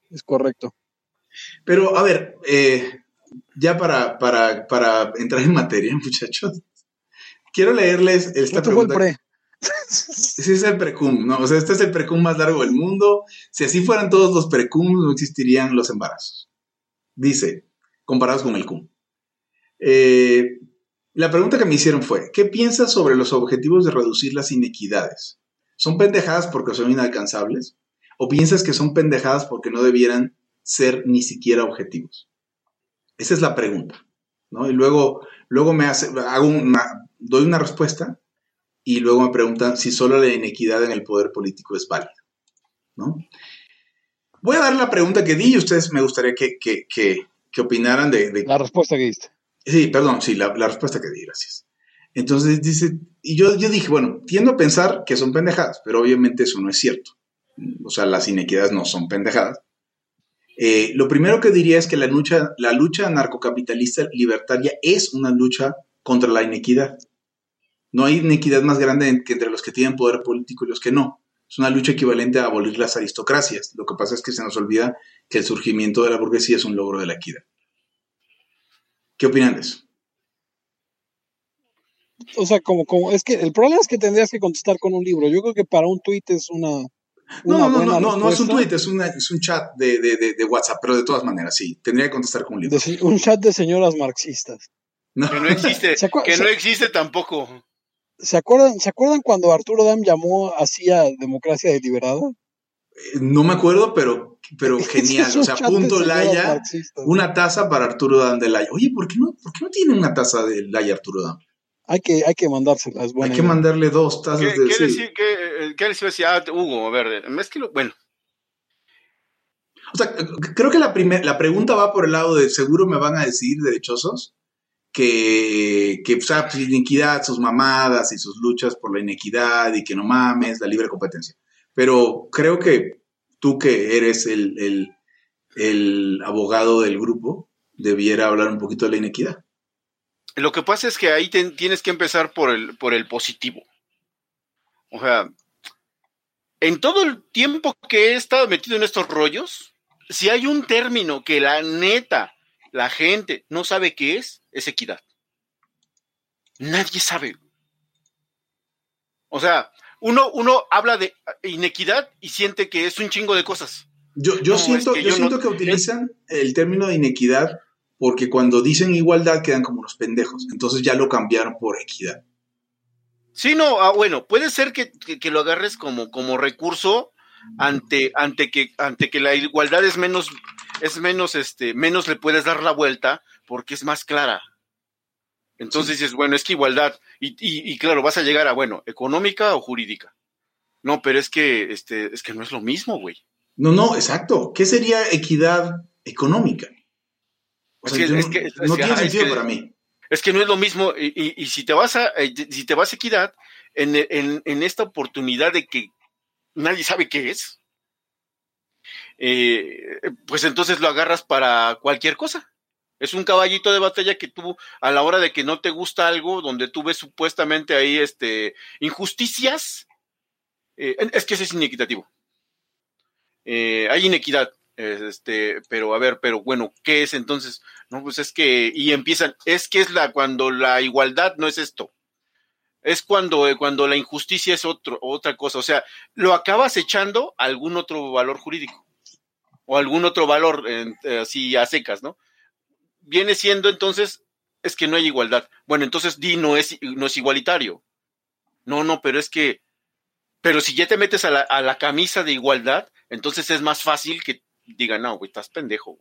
es correcto. Pero, a ver, eh, ya para, para, para entrar en materia, [laughs] muchachos, quiero leerles esta pregunta. Fue el pre? Ese es el precum, ¿no? O sea, este es el precum más largo del mundo. Si así fueran todos los precum, no existirían los embarazos. Dice, comparados con el cum. Eh, la pregunta que me hicieron fue, ¿qué piensas sobre los objetivos de reducir las inequidades? ¿Son pendejadas porque son inalcanzables? ¿O piensas que son pendejadas porque no debieran ser ni siquiera objetivos? Esa es la pregunta, ¿no? Y luego, luego me hace, hago una, doy una respuesta y luego me preguntan si solo la inequidad en el poder político es válida, ¿no? Voy a dar la pregunta que di y ustedes me gustaría que, que, opinaran de, La respuesta que diste. Sí, perdón, sí, la, respuesta que di, gracias. Entonces dice, y yo, yo dije, bueno, tiendo a pensar que son pendejadas, pero obviamente eso no es cierto. O sea, las inequidades no son pendejadas. Eh, lo primero que diría es que la lucha, la lucha narcocapitalista libertaria es una lucha contra la inequidad. No hay inequidad más grande que entre los que tienen poder político y los que no. Es una lucha equivalente a abolir las aristocracias. Lo que pasa es que se nos olvida que el surgimiento de la burguesía es un logro de la equidad. ¿Qué opinan de eso? O sea, como, como, es que el problema es que tendrías que contestar con un libro. Yo creo que para un tuit es una, no, no, no, no, no, es un tweet, es, es un chat de, de, de, WhatsApp, pero de todas maneras, sí, tendría que contestar con un libro. un chat de señoras marxistas. No. Que no existe, [laughs] que no existe tampoco. ¿Se acuerdan, ¿Se acuerdan cuando Arturo Dam llamó así a democracia deliberada? Eh, no me acuerdo, pero, pero [laughs] genial. o sea, punto Laya, una taza para Arturo Dam de Laya. Oye, ¿por qué no, por qué no tiene una taza de Laya Arturo Dam? Hay que, hay que mandárselas. hay que mandarle dos tazas ¿Qué, de... ¿qué, decir, qué, qué les iba Ah, Hugo, a ver, es que lo, bueno. O sea, creo que la, la pregunta va por el lado de seguro me van a decir, derechosos, que, que o sea, pues, inequidad, sus mamadas y sus luchas por la inequidad y que no mames, la libre competencia. Pero creo que tú que eres el, el, abogado del grupo, debiera hablar un poquito de la inequidad. Lo que pasa es que ahí tienes que empezar por el, por el positivo. O sea, en todo el tiempo que he estado metido en estos rollos, si hay un término que la neta, la gente no sabe qué es, es equidad. Nadie sabe. O sea, uno, uno habla de inequidad y siente que es un chingo de cosas. Yo, yo siento, yo, siento que utilizan el término de inequidad porque cuando dicen igualdad quedan como los pendejos. Entonces ya lo cambiaron por equidad. Sí, no, ah, bueno, puede ser que, lo agarres como, como recurso ante, ante, que, ante que la igualdad es menos, es menos, este, menos le puedes dar la vuelta porque es más clara. Entonces dices, bueno, es que igualdad, y, y, claro, vas a llegar a, bueno, económica o jurídica. No, pero es que, este, es que no es lo mismo, güey. No, no, exacto. ¿Qué sería equidad económica? es que, no, tiene sentido para mí. Es que no es lo mismo, y, y, si te vas a, eh, si te vas a equidad, en, en, en esta oportunidad de que nadie sabe qué es, eh, pues entonces lo agarras para cualquier cosa. Es un caballito de batalla que tú, a la hora de que no te gusta algo, donde tú ves supuestamente ahí este, injusticias, eh, es que ese es inequitativo. Eh, hay inequidad, este, pero a ver, pero bueno, ¿qué es entonces? No, pues es que, y empiezan, es que es la, cuando la igualdad no es esto. Es cuando, cuando la injusticia es otro, otra cosa. O sea, lo acabas echando a algún otro valor jurídico. O algún otro valor, así a secas, ¿no? Viene siendo entonces, es que no hay igualdad. Bueno, entonces di no es, no es igualitario. No, no, pero es que, pero si ya te metes a la, a la camisa de igualdad, entonces es más fácil que digan, no, güey, estás pendejo.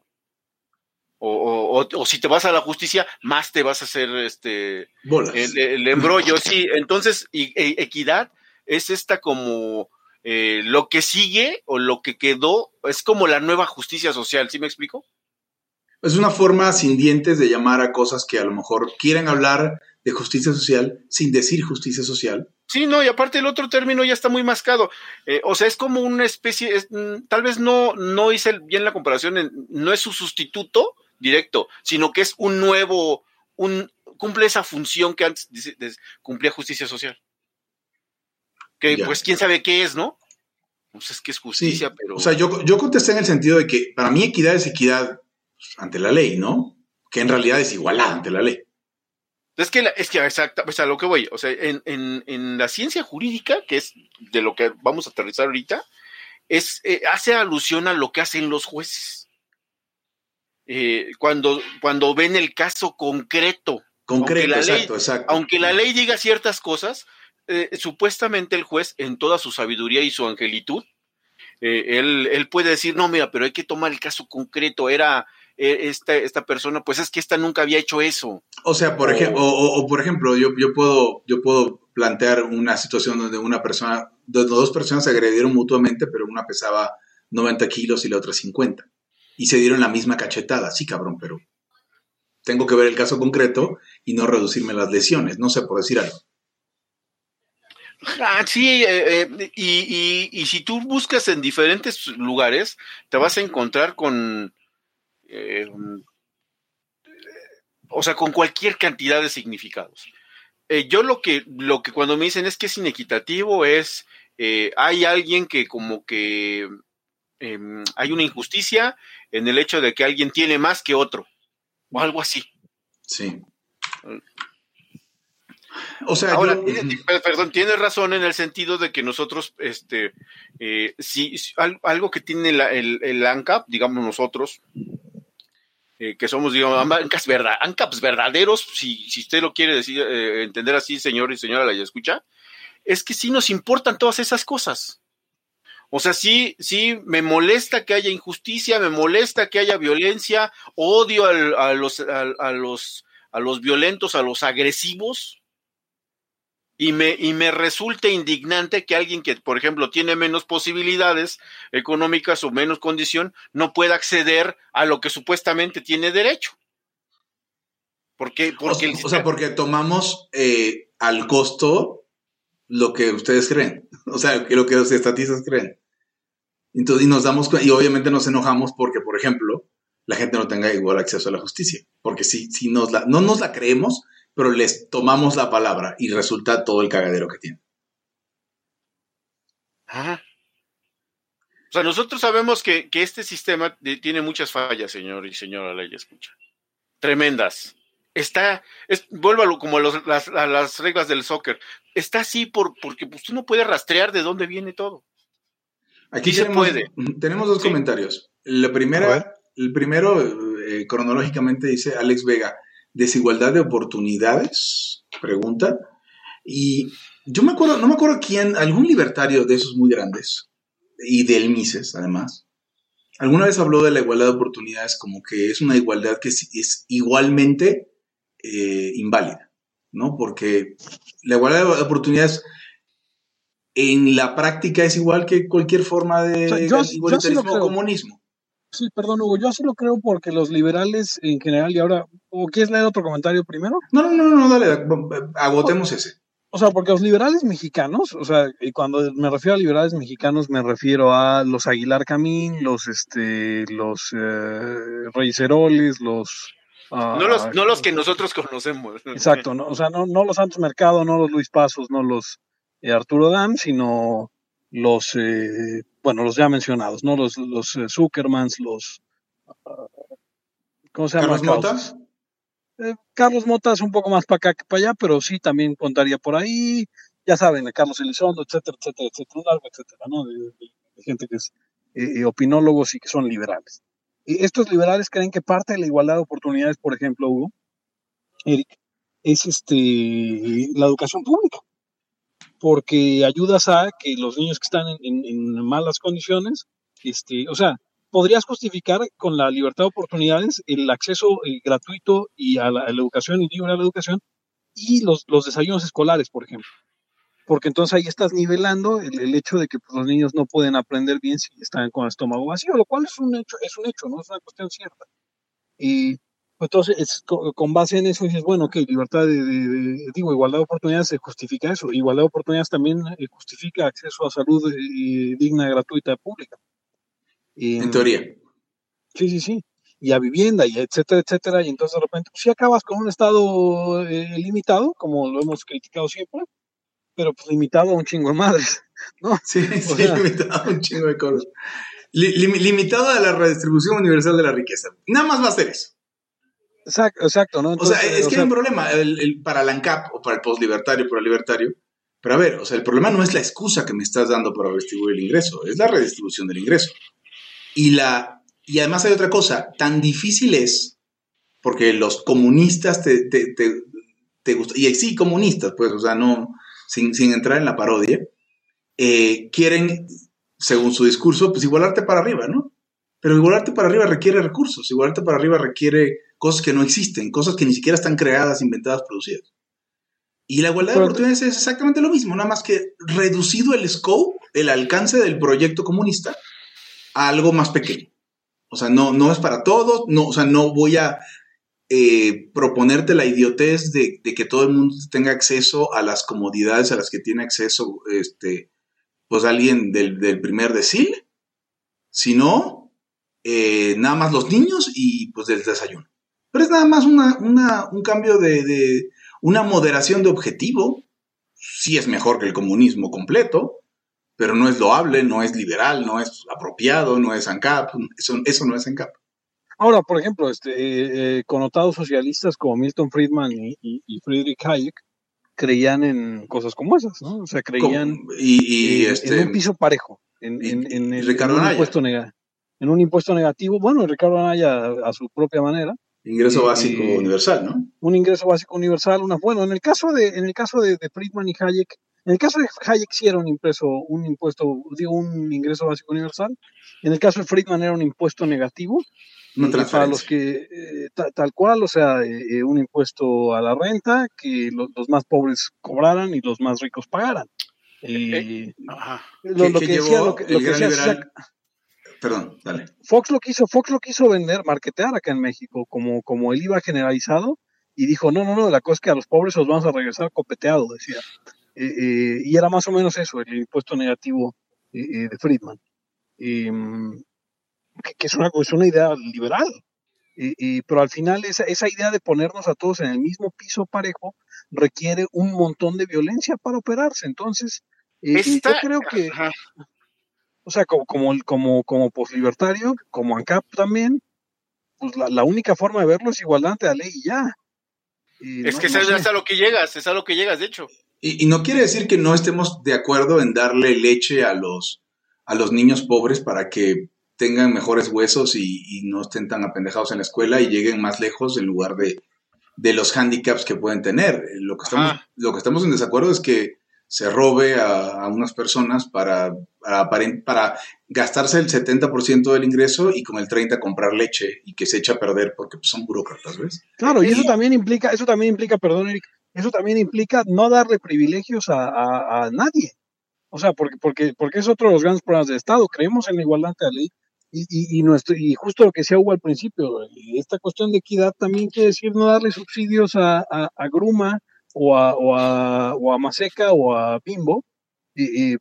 O, o, o, si te vas a la justicia, más te vas a hacer este El, embrollo. Sí, entonces, y, e, equidad es esta como eh, lo que sigue o lo que quedó, es como la nueva justicia social, ¿sí me explico? Es una forma sin dientes de llamar a cosas que a lo mejor quieren hablar de justicia social sin decir justicia social. Sí, no, y aparte el otro término ya está muy mascado. Eh, o sea, es como una especie, mm, tal vez no, no hice bien la comparación, no es su sustituto directo, sino que es un nuevo, un, cumple esa función que antes cumplía justicia social. Que pues quién sabe qué es, ¿no? Pues es que es justicia, pero... O sea, yo, yo contesté en el sentido de que para mí equidad es equidad ante la ley, ¿no? Que en realidad es igualdad ante la ley. Es que, es que exacto, pues a lo que voy, o sea, en, en, en, la ciencia jurídica, que es de lo que vamos a aterrizar ahorita, es, eh, hace alusión a lo que hacen los jueces. Eh, cuando, cuando ven el caso concreto. Concreto, exacto, exacto. Aunque la ley diga ciertas cosas, eh, supuestamente el juez, en toda su sabiduría y su angelitud, él, él puede decir, no, mira, pero hay que tomar el caso concreto, era e, esta, esta persona, pues es que esta nunca había hecho eso. O sea, por ejemplo, o, por ejemplo, yo, yo, puedo, yo puedo plantear una situación donde una persona, donde dos personas se agredieron mutuamente, pero una pesaba 90 kilos y la otra 50. Y se dieron la misma cachetada. Sí, cabrón, pero tengo que ver el caso concreto y no reducirme las lesiones. No sé, por decir algo. Ah, sí, eh, eh, y, y, si tú buscas en diferentes lugares, te vas a encontrar con, eh, o sea, con cualquier cantidad de significados. Eh, yo lo que, lo que cuando me dicen es que es inequitativo es, eh, hay alguien que como que em, hay una injusticia en el hecho de que alguien tiene más que otro, o algo así. Sí. O sea, Ahora, perdón, tienes razón en el sentido de que nosotros, este, si, algo que tiene el, el ANCAP, digamos nosotros, eh, que somos, digamos, ANCAPs, verdad, verdaderos, si, si usted lo quiere decir, eh, entender así, señor y señora la escucha, es que sí nos importan todas esas cosas. O sea, sí, sí, me molesta que haya injusticia, me molesta que haya violencia, odio a, los, a, los, a los violentos, a los agresivos, y me, y me resulta indignante que alguien que, por ejemplo, tiene menos posibilidades económicas o menos condición, no pueda acceder a lo que supuestamente tiene derecho. Porque, porque o, sea, porque tomamos eh, al costo lo que ustedes creen, [laughs] o sea, lo que los estatistas creen. Entonces, y nos damos y obviamente nos enojamos porque, por ejemplo, la gente no tenga igual acceso a la justicia. Porque si, si nos la, no nos la creemos, pero les tomamos la palabra y resulta todo el cagadero que tiene. Ajá. O sea, nosotros sabemos que, este sistema tiene muchas fallas, señor y señora ley escucha. Tremendas. Está, es, vuélvalo como a, las, reglas del soccer. Está así por, porque pues, tú no puedes rastrear de dónde viene todo. Aquí tenemos, se puede. tenemos dos comentarios. La primera, el primero, eh, cronológicamente, dice Alex Vega desigualdad de oportunidades, pregunta. Y yo me acuerdo, no me acuerdo quién, algún libertario de esos muy grandes, y del Mises además, alguna vez habló de la igualdad de oportunidades como que es una igualdad que es, igualmente eh, inválida. ¿no? Porque la igualdad de oportunidades en la práctica es igual que cualquier forma de O sea, yo- yo igualitarismo sí lo o creo. comunismo. Sí, perdón, Hugo, yo así lo creo porque los liberales en general, y ahora, ¿o quieres leer otro comentario primero? No, no, no, no, dale, agotemos ese. O sea, porque los liberales mexicanos, o sea, y cuando me refiero a liberales mexicanos me refiero a los Aguilar Camín, los este, los eh, Reyes Heroles, los ah, No los, no los que nosotros conocemos. Exacto, no, o sea, no, no los Santos Mercado, no los Luis Pasos, no los eh, Arturo Dam, sino los, eh, bueno, los ya mencionados, ¿no? Los, los eh, Zuckermans, los, ah, ¿cómo se llama? Carlos Mota. Eh, Carlos Mota es un poco más para acá que para allá, pero sí también contaría por ahí, ya saben, a Carlos Elizondo, etcétera, etcétera, etcétera, un largo etcétera, ¿no? De, de- de gente que es eh, eh, opinólogos y que son liberales. Y estos liberales creen que parte de la igualdad de oportunidades, por ejemplo, Hugo, Eric, es este la educación pública, porque ayudas a que los niños que están en, en- en malas condiciones, este, o sea, podrías justificar con la libertad de oportunidades el acceso eh, gratuito y a la, a la educación y libre a la educación y los, los desayunos escolares, por ejemplo. Porque entonces ahí estás nivelando el, el hecho de que pues, los niños no pueden aprender bien si están con el estómago vacío, lo cual es un hecho, es un hecho, no es una cuestión cierta. Y entonces, es co- con base en eso dices, bueno, ok, libertad de, de- de- digo, igualdad de oportunidades se justifica eso. Igualdad de oportunidades también eh, justifica acceso a salud eh, digna, gratuita, pública. En teoría. Sí, sí, sí. Y a vivienda, y etcétera, etcétera. Y entonces de repente, pues sí acabas con un estado eh, limitado, como lo hemos criticado siempre, pero pues limitado a un chingo de madres. [laughs] Sí, sí, sea- limitado a un chingo de cosas. Li- lim- limitado a la redistribución universal de la riqueza. Nada más va a ser eso. Exacto, exacto, ¿no? O sea, es o que sea, hay un problema el, el- para la ANCAP o para el postlibertario, para el libertario. Pero a ver, o sea, el problema no es la excusa que me estás dando para redistribuir el ingreso, es la redistribución del ingreso. Y, la, y además hay otra cosa, tan difícil es, porque los comunistas te, te, te, te gustan, y sí, comunistas, pues, o sea, no, sin, sin entrar en la parodia, eh, quieren, según su discurso, pues igualarte para arriba, ¿no? Pero igualarte para arriba requiere recursos, igualarte para arriba requiere cosas que no existen, cosas que ni siquiera están creadas, inventadas, producidas. Y la igualdad de Pero- oportunidades es exactamente lo mismo, nada más que reducido el scope, el alcance del proyecto comunista a algo más pequeño. O sea, no, no es para todos, no, o sea, no voy a eh, proponerte la idiotez de, de que todo el mundo tenga acceso a las comodidades a las que tiene acceso este, pues alguien del, del primer decil, sino eh, nada más los niños y pues del desayuno. Pero es nada más una, una- un cambio de, de una moderación de objetivo. Sí es mejor que el comunismo completo, pero no es loable, no es liberal, no es apropiado, no es ANCAP, eso, eso no es ANCAP. Ahora, por ejemplo, este, eh, eh, connotados socialistas como Milton Friedman y, y- y Friedrich Hayek creían en cosas como esas, ¿no? O sea, creían Como- y, y, eh, este, en un piso parejo, en, en, en el- en un impuesto nega- en un impuesto negativo. Bueno, Ricardo Anaya a su propia manera, ingreso y- básico y- universal, ¿no? un ingreso básico universal, una bueno, en el caso de, en el caso de, de Friedman y Hayek, en el caso de Hayek sí era un impreso, un impuesto, digo, un ingreso básico universal. En el caso de Friedman era un impuesto negativo, Una y para los que, eh, ta- tal cual, o sea, eh, eh, un impuesto a la renta que lo- los más pobres cobraran y los más ricos pagaran. Eh, Ajá. lo, ¿Qué- lo qué que decía, llevó lo que, el lo que gran decía liberal? Perdón, dale. Fox lo quiso, Fox lo quiso vender, marketear acá en México, como, como el IVA generalizado, y dijo, no, no, no, la cosa es que a los pobres los vamos a regresar copeteado, decía. Eh, eh, y era más o menos eso, el impuesto negativo eh, eh, de Friedman. Em, que, que es, una, es una idea liberal. Eh, eh, pero al final esa, esa idea de ponernos a todos en el mismo piso parejo requiere un montón de violencia para operarse. Entonces, yo creo [laughs] que, Ajá. O sea, como, como, como, como poslibertario, como ANCAP también, pues la, la única forma de verlo es igualdad ante la ley y ya. Y Es no- que no es, a lo que llegas, es a lo que llegas, de hecho. Y, y no quiere decir que no estemos de acuerdo en darle leche a los, a los niños pobres para que tengan mejores huesos y, y no estén tan apendejados en la escuela y lleguen más lejos en lugar de, de los handicaps que pueden tener. Lo que estamos, Ajá. lo que estamos en desacuerdo es que se robe a, a unas personas para, para, para gastarse el 70% del ingreso y con el 30% comprar leche y que se echa a perder porque pues, son burócratas, ¿ves? Claro, y eso también implica, eso también implica, perdón, Eric, eso también implica no darle privilegios a, nadie. O sea, porque, porque, porque es otro de los grandes problemas del Estado. Creemos en la igualdad de la ley y, y, nuestro, y justo lo que decía Hugo al principio, esta cuestión de equidad también quiere decir no darle subsidios a, a, Gruma o a, o, a, o a Maseca o a Bimbo, y,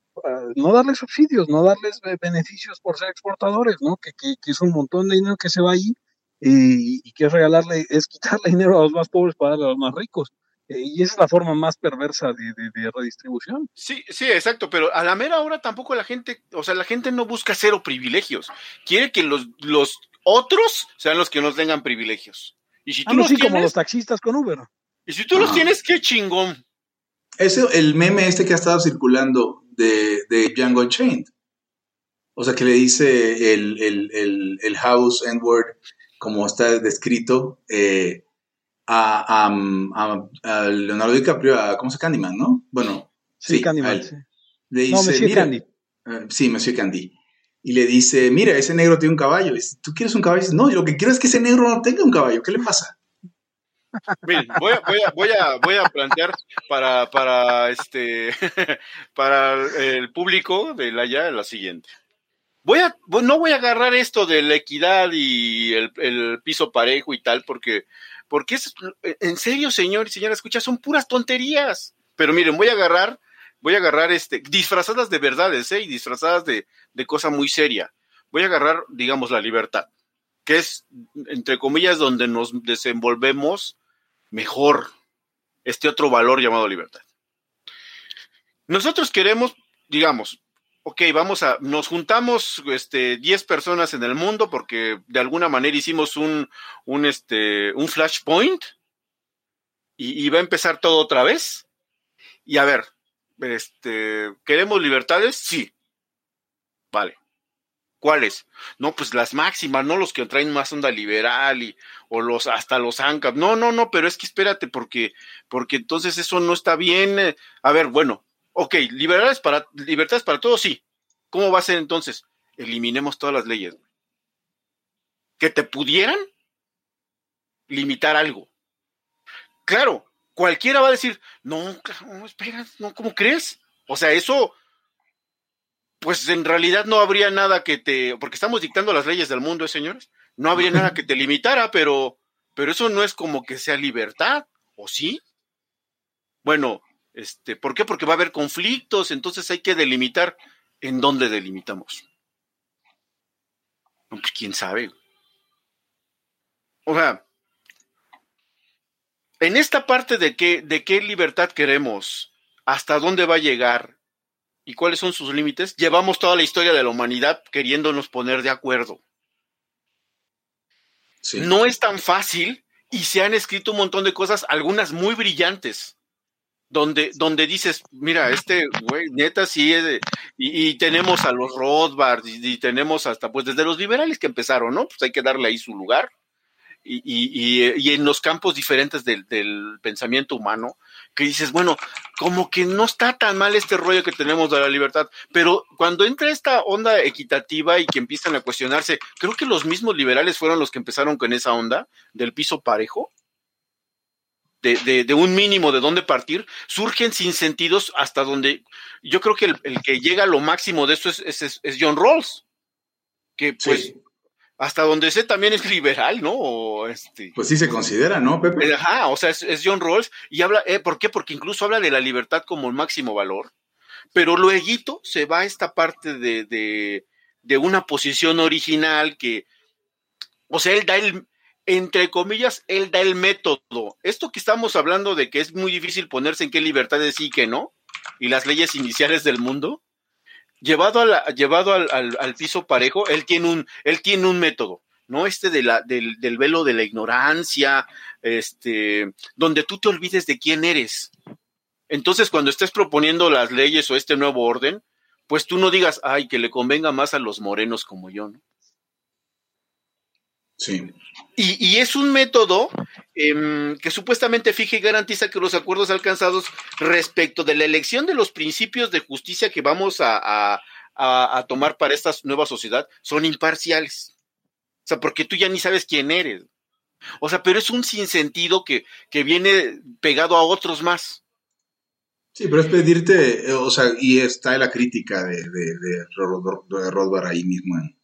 no darles subsidios, no darles beneficios por ser exportadores, ¿no? Que, que, que es un montón de dinero que se va ahí y, que es regalarle, es quitarle [laughs] dinero a los más pobres para darle a los más ricos. Eh, y esa es la forma más perversa de, redistribución. Sí, sí, exacto, pero a la mera hora tampoco la gente, o sea, la gente no busca cero privilegios, quiere que los, los otros sean los que nos tengan privilegios. Y si tú ah, los tienes, como los taxistas con Uber. Y si tú los tienes, qué chingón. Ese, el meme este que ha estado circulando de, de Django Chained. O sea, que le dice el, el, el, el House N-word como está descrito, eh, a, a, Leonardo DiCaprio, a, ¿cómo se llama? Candyman, ¿no? Bueno, sí, Candyman, sí. Le dice, no, Monsieur Candy. Eh, sí, Monsieur Candy. Y le dice, mira, ese negro tiene un caballo. dice, ¿tú quieres un caballo? dice, no, lo que quiero es que ese negro no tenga un caballo. ¿Qué le pasa? Bien, voy a, voy a, voy a, voy a plantear para, para este [laughs] para el público de la ya la siguiente voy a, no voy a agarrar esto de la equidad y el, piso parejo y tal, porque, porque es, en serio, señor y señora, escucha, son puras tonterías. Pero miren, voy a agarrar, voy a agarrar este, disfrazadas de verdades, ¿eh? Y disfrazadas de, de cosa muy seria. Voy a agarrar, digamos, la libertad, que es, entre comillas, donde nos desenvolvemos mejor este otro valor llamado libertad. Nosotros queremos, digamos, ok, vamos a, nos juntamos este, 10 personas en el mundo porque de alguna manera hicimos un, un, este, un flashpoint y, y va a empezar todo otra vez. Y a ver, este, ¿queremos libertades? Sí. Vale. ¿Cuáles? No, pues las máximas, no los que traen más onda liberal y, o los, hasta los ANCAP. No, no, no, pero es que espérate, porque, porque entonces eso no está bien. A ver, bueno, ok, libertades para, libertades para todos, sí. ¿Cómo va a ser entonces? Eliminemos todas las leyes. Que te pudieran limitar algo. Claro, cualquiera va a decir, no, no, espera, no, ¿cómo crees? O sea, eso, pues en realidad no habría nada que te, porque estamos dictando las leyes del mundo, ¿eh, señores? No habría nada que te limitara, pero, pero eso no es como que sea libertad, ¿o sí? Bueno, este, ¿Por qué? Porque va a haber conflictos, entonces hay que delimitar. ¿En dónde delimitamos? pues quién sabe. O sea, en esta parte de qué, de qué libertad queremos, hasta dónde va a llegar y cuáles son sus límites, llevamos toda la historia de la humanidad queriéndonos poner de acuerdo. No es tan fácil y se han escrito un montón de cosas, algunas muy brillantes, donde, donde dices, mira, este güey, neta, sí, es y, tenemos a los Rothbard, y, tenemos hasta, pues, desde los liberales que empezaron, ¿no? Pues hay que darle ahí su lugar. Y, y en los campos diferentes del, del, pensamiento humano, que dices, bueno, como que no está tan mal este rollo que tenemos de la libertad, pero cuando entra esta onda equitativa y que empiezan a cuestionarse, creo que los mismos liberales fueron los que empezaron con esa onda del piso parejo, de, de, un mínimo de dónde partir, surgen sin sentidos hasta donde yo creo que el, que llega a lo máximo de esto es, es, John Rawls, que pues hasta donde sé también es liberal, ¿no? este, pues sí se considera, ¿no, Pepe? Eh, ajá, o sea, es, John Rawls y habla, eh, ¿por qué? Porque incluso habla de la libertad como el máximo valor, pero luego se va a esta parte de, de, de una posición original que, o sea, él da el, entre comillas, él da el método. Esto que estamos hablando de que es muy difícil ponerse en qué libertades sí y qué no, y las leyes iniciales del mundo, llevado, a llevado al, piso parejo, él tiene un, él tiene un método. ¿no? Este de la, del, del velo de la ignorancia, este, donde tú te olvides de quién eres. Entonces, cuando estés proponiendo las leyes o este nuevo orden, pues tú no digas, ay, que le convenga más a los morenos como yo, ¿no? Sí. Y, es un método em, que supuestamente fija y garantiza que los acuerdos alcanzados respecto de la elección de los principios de justicia que vamos a, tomar para esta nueva sociedad son imparciales. O sea, porque tú ya ni sabes quién eres. O sea, pero es un sinsentido que, que viene pegado a otros más. Sí, pero es pedirte, eh, o sea, y está la crítica de, de, de, Rothbard ahí mismo en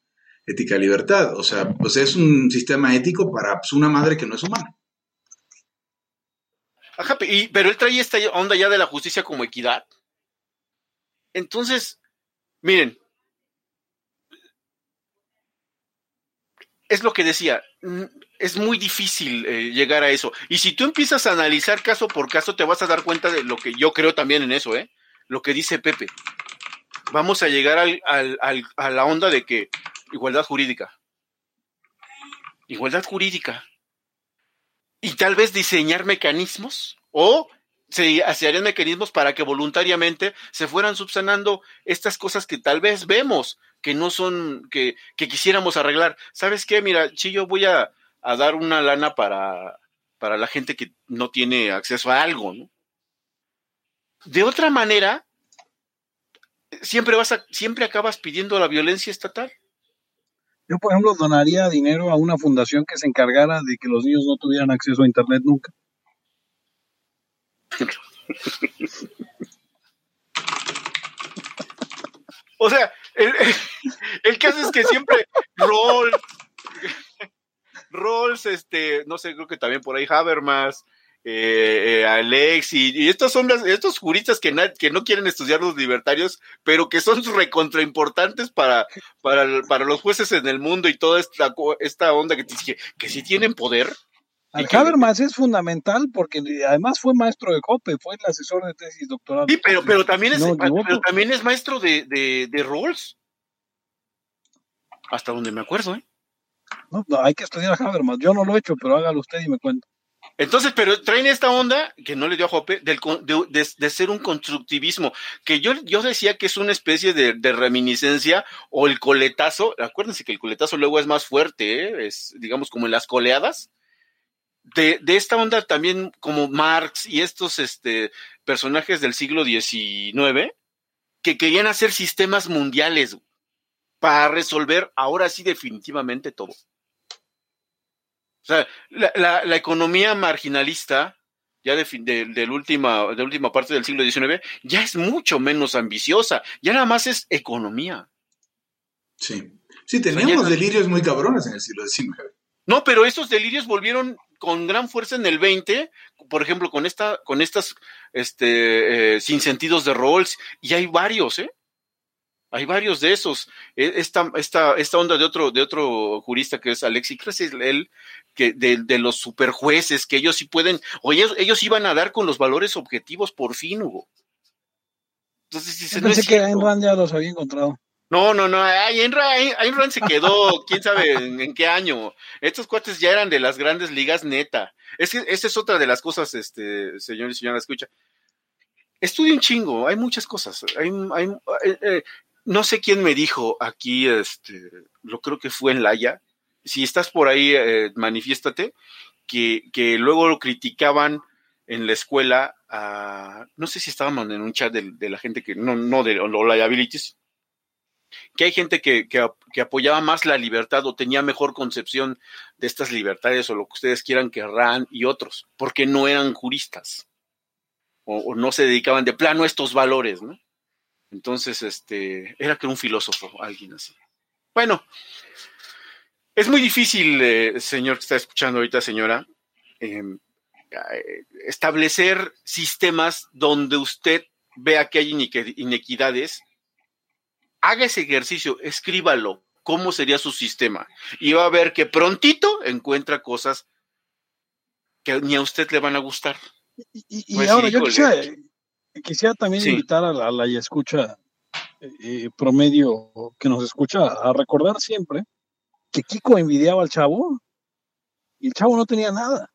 Ética Libertad. O sea, pues es un sistema ético para pues, una madre que no es humana. Ajá, pero él trae esta onda ya de la justicia como equidad. Entonces, miren, es lo que decía, es muy difícil eh, llegar a eso. Y si tú empiezas a analizar caso por caso, te vas a dar cuenta de lo que yo creo también en eso, ¿eh? Lo que dice Pepe. Vamos a llegar al, a la onda de que igualdad jurídica. Igualdad jurídica. Y tal vez diseñar mecanismos o se harían mecanismos para que voluntariamente se fueran subsanando estas cosas que tal vez vemos que no son, que, que quisiéramos arreglar. ¿Sabes qué? Mira, si yo voy a, a dar una lana para, para la gente que no tiene acceso a algo, ¿no? De otra manera, siempre vas a, siempre acabas pidiendo la violencia estatal. Yo, por ejemplo, donaría dinero a una fundación que se encargara de que los niños no tuvieran acceso a internet nunca. o sea, el, el, caso es que siempre Roll, Rolls, este, no sé, creo que también por ahí Habermas, eh, eh, Alex y, estos son estos juristas que, que no quieren estudiar los libertarios, pero que son recontraimportantes para, para, para los jueces en el mundo y toda esta, esta onda que, que, que sí tienen poder. Al Habermas es fundamental porque además fue maestro de COPE, fue el asesor de tesis doctoral. Sí, pero, pero, también, es, pero también es maestro de, de, de Rolls. Hasta donde me acuerdo, ¿eh? No, hay que estudiar a Habermas. Yo no lo he hecho, pero hágalo usted y me cuenta. Entonces, pero traen esta onda que no le dio a Jope de, de, ser un constructivismo, que yo, yo decía que es una especie de, reminiscencia o el coletazo. Acuérdense que el coletazo luego es más fuerte, ¿eh? es digamos como en las coleadas. De, de, esta onda también como Marx y estos este, personajes del siglo XIX que querían hacer sistemas mundiales para resolver ahora sí definitivamente todo. O sea, la, la, economía marginalista, ya de, de, de, la última, de última parte del siglo XIX, ya es mucho menos ambiciosa, ya nada más es economía. Sí, sí, teníamos delirios muy cabrones en el siglo XIX. No, pero esos delirios volvieron con gran fuerza en el 20, por ejemplo, con esta, con estas, este, eh, sin sentidos de Rawls, y hay varios, ¿eh? Hay varios de esos. E, esta, esta, esta onda de otro, de otro jurista que es Alexis es él, que de, de, los superjueces, que ellos sí pueden, o ellos, ellos iban a dar con los valores objetivos por fin, Hugo. Entonces, si pensé que Ayn Rand ya los había encontrado. No, no, no, Ayn Rand, se quedó, quién sabe en, qué año. Estos cuates ya eran de las grandes ligas neta. Es que esa es otra de las cosas, este, señor y señora, escucha. Estudia un chingo, hay muchas cosas. Hay, hay, eh, eh, no sé quién me dijo aquí, este, lo creo que fue en Laia. Si estás por ahí, eh, manifiéstate, que, que luego lo criticaban en la escuela, no sé si estábamos en un chat de, la gente que, no, no de los liabilities, que hay gente que, que, apoyaba más la libertad o tenía mejor concepción de estas libertades o lo que ustedes quieran que RAN y otros, porque no eran juristas o, o no se dedicaban de plano a estos valores, ¿no? Entonces, este, era que un filósofo, alguien así. Bueno, es muy difícil, eh, señor que está escuchando ahorita, señora, em, eh, establecer sistemas donde usted vea que hay inequidades. Haga ese ejercicio, escríbalo, cómo sería su sistema. Y va a ver que prontito encuentra cosas que ni a usted le van a gustar. Y, pues ahora yo quisiera, quisiera también invitar a la, escucha eh, promedio que nos escucha a recordar siempre que Kiko envidiaba al chavo y el chavo no tenía nada.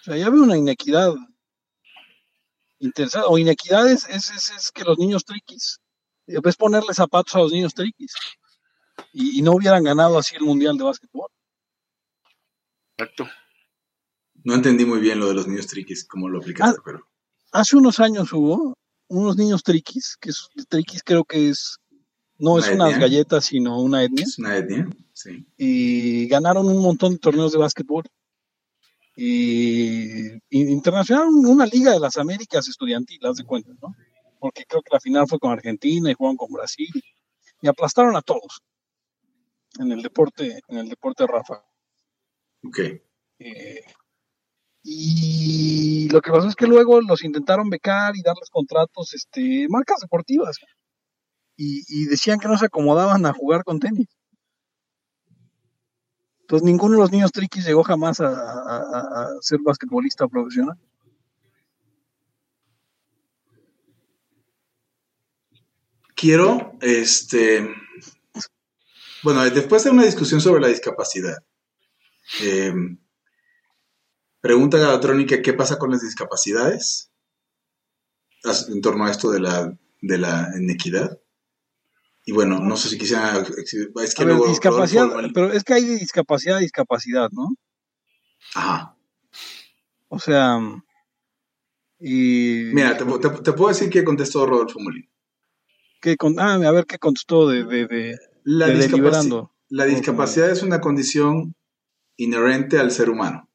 O sea, ya veo una inequidad interesante. O inequidad es, es, que los niños triquis, ves ponerle zapatos a los niños triquis y, no hubieran ganado así el mundial de básquetbol. Exacto. No entendí muy bien lo de los niños triquis, cómo lo aplicaste, ah, pero hace unos años hubo unos niños triquis, que triquis creo que es No ¿Una es unas etnia? galletas, sino una etnia. Es una etnia, sí. y ganaron un montón de torneos de básquetbol. Y, y internacional, una liga de las Américas estudiantil, haz de cuenta, ¿no? Porque creo que la final fue con Argentina y jugaron con Brasil y aplastaron a todos en el deporte, en el deporte Rafa. Ok. Eh, y lo que pasó es que luego los intentaron becar y darles contratos, este, marcas deportivas. Y, decían que no se acomodaban a jugar con tenis. Entonces ninguno de los niños triquis llegó jamás a ser basquetbolista profesional. Quiero, este, bueno, después de una discusión sobre la discapacidad, eh, pregunta Galatrónica, ¿qué pasa con las discapacidades? En torno a esto de la, de la inequidad. Y bueno, no sé si quisiera, es que A ver, discapacidad, Rodolfo pero es que hay de discapacidad a discapacidad, ¿no? Ajá. O sea, y Mira, te, te- te puedo decir que contestó Rodolfo Molina. ¿qué con- ah, a ver qué contestó de, de, de, La, de discapaci- la discapacidad es una condición inherente al ser humano.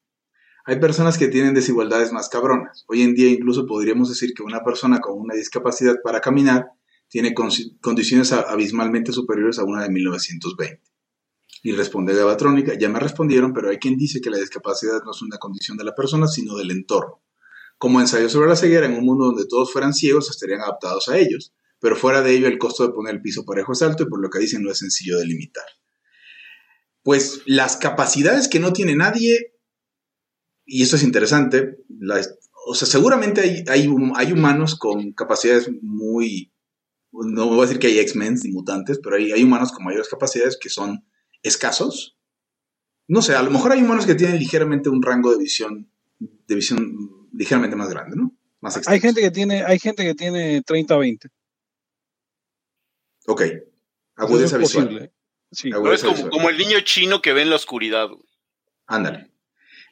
Hay personas que tienen desigualdades más cabronas. Hoy en día incluso podríamos decir que una persona con una discapacidad para caminar tiene condiciones abismalmente superiores a una de 1920. Y responde Gabatrónica, ya me respondieron, pero hay quien dice que la discapacidad no es una condición de la persona, sino del entorno. Como ensayo sobre la ceguera, en un mundo donde todos fueran ciegos, estarían adaptados a ellos. Pero fuera de ello, el costo de poner el piso parejo es alto y por lo que dicen no es sencillo de limitar. Pues las capacidades que no tiene nadie, y esto es interesante, o sea, seguramente hay, hay, hay humanos con capacidades muy, no voy a decir que hay X-Men ni mutantes, pero hay, hay humanos con mayores capacidades que son escasos. No sé, a lo mejor hay humanos que tienen ligeramente un rango de visión, de visión ligeramente más grande, ¿no? Más Hay extenso. gente que tiene, hay gente que tiene 30-20. Ok. Agudeza es visual. posible. Sí. Agudeza No es como, visual. como el niño chino que ve en la oscuridad. güey. Ándale.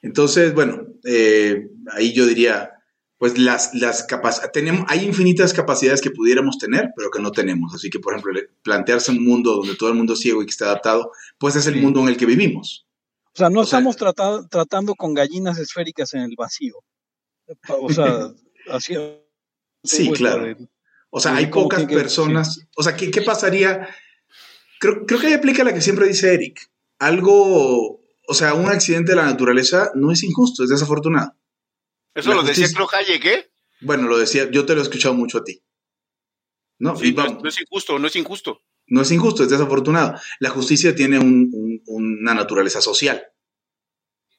Entonces, bueno, eh, ahí yo diría, pues las, las capacidades, tenemos, hay infinitas capacidades que pudiéramos tener, pero que no tenemos. Así que, por ejemplo, plantearse un mundo donde todo el mundo es ciego y que esté adaptado, pues es el Sí. mundo en el que vivimos. O sea, no O sea- estamos trata- tratando con gallinas esféricas en el vacío. O sea, [laughs] así. Sí, claro. O sea, Sí, hay pocas que- personas. O sea, ¿qué, qué pasaría? Creo, creo que ahí aplica la que siempre dice Eric. Algo, o sea, un accidente de la naturaleza no es injusto, es desafortunado. Eso La lo decía justicia- Claude Hayek, ¿eh? Bueno, lo decía, yo te lo he escuchado mucho a ti. ¿No? Sí, no, es- vamos, no es injusto, no es injusto. no es injusto, es desafortunado. La justicia tiene un- un- una naturaleza social.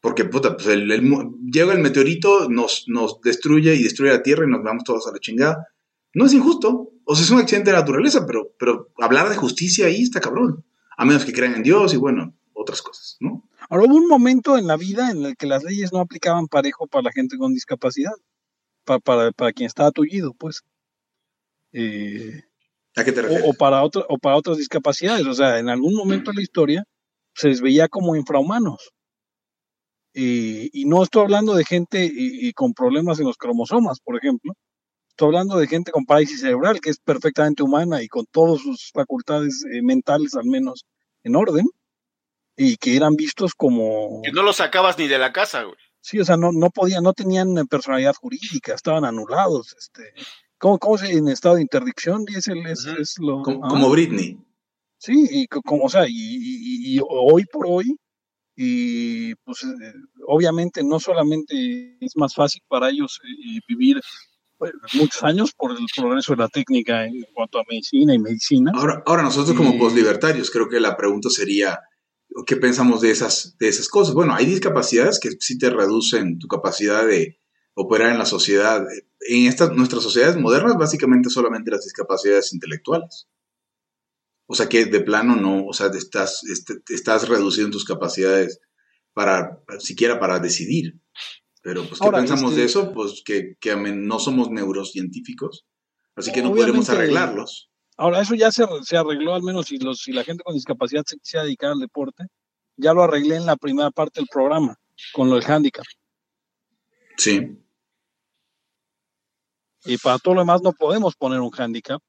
Porque, puta, pues el- el mu- llega el meteorito, nos, nos destruye y destruye la Tierra y nos vamos todos a la chingada. No es injusto. O sea, es un accidente de naturaleza, pero, pero hablar de justicia ahí está cabrón. A menos que crean en Dios y, bueno, otras cosas, ¿no? Ahora hubo un momento en la vida en el que las leyes no aplicaban parejo para la gente con discapacidad, para, para, para quien estaba tullido, pues. Eh, ¿A qué te refieres? o, o para otra- o para otras discapacidades. O sea, en algún momento de la historia se les veía como infrahumanos. Y, y no estoy hablando de gente y, y con problemas en los cromosomas, por ejemplo. Estoy hablando de gente con parálisis cerebral, que es perfectamente humana y con todas sus facultades eh, mentales al menos en orden, y que eran vistos como... Que no lo sacabas ni de la casa, güey. Sí, o sea, no, no podían, no tenían eh, personalidad jurídica, estaban anulados. Este, ¿Cómo, cómo se en estado de interdicción? Es, el, es, Ujú. es lo, como, ah. como Britney. Sí, y co- como, o sea, y, y- y hoy por hoy, y pues eh, obviamente no solamente es más fácil para ellos eh, vivir pues, muchos años por el progreso de la técnica en cuanto a medicina y medicina. Ahora, ahora nosotros como Y- postlibertarios, creo que la pregunta sería, ¿qué pensamos de esas, de esas cosas? Bueno, hay discapacidades que sí te reducen tu capacidad de operar en la sociedad. En estas, nuestras sociedades modernas, básicamente solamente las discapacidades intelectuales. O sea que de plano no, o sea, te estás, este- te estás reduciendo tus capacidades para, siquiera para decidir. Pero, pues, ¿qué Ahora, pensamos este- de eso? Pues que, que no somos neurocientíficos, así que no podremos Obviamente- arreglarlos. Ahora, eso ya se, se arregló, al menos si, los, si la gente con discapacidad se quisiera dedicar al deporte, ya lo arreglé en la primera parte del programa, con lo del handicap. Sí. Y para todo lo demás no podemos poner un handicap,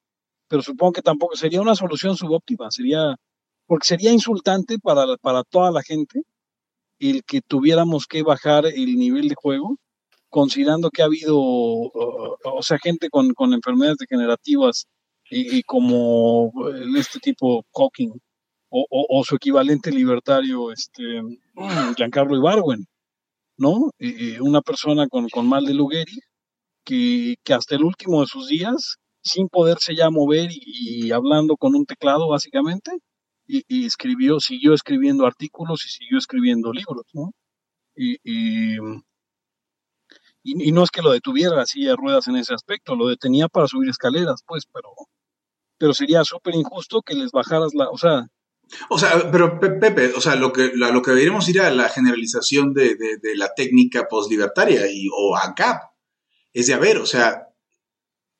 pero supongo que tampoco sería una solución subóptima, sería, porque sería insultante para, para toda la gente el que tuviéramos que bajar el nivel de juego, considerando que ha habido, o sea, gente con, con enfermedades degenerativas y, como este tipo Cocking o, su equivalente libertario, este Giancarlo Ibarwen, ¿no? una persona con, con mal de Lou que, que hasta el último de sus días sin poderse ya mover y, hablando con un teclado básicamente, y, escribió, siguió escribiendo artículos y siguió escribiendo libros, ¿no? Y, y, no es que lo detuviera así de ruedas en ese aspecto, lo detenía para subir escaleras, pues, pero, pero sería súper injusto que les bajaras la, o sea... O sea, pero Pepe, o sea, lo que, lo que deberíamos ir a la generalización de, de, la técnica postlibertaria y, o ACAP, es de, a ver, o sea,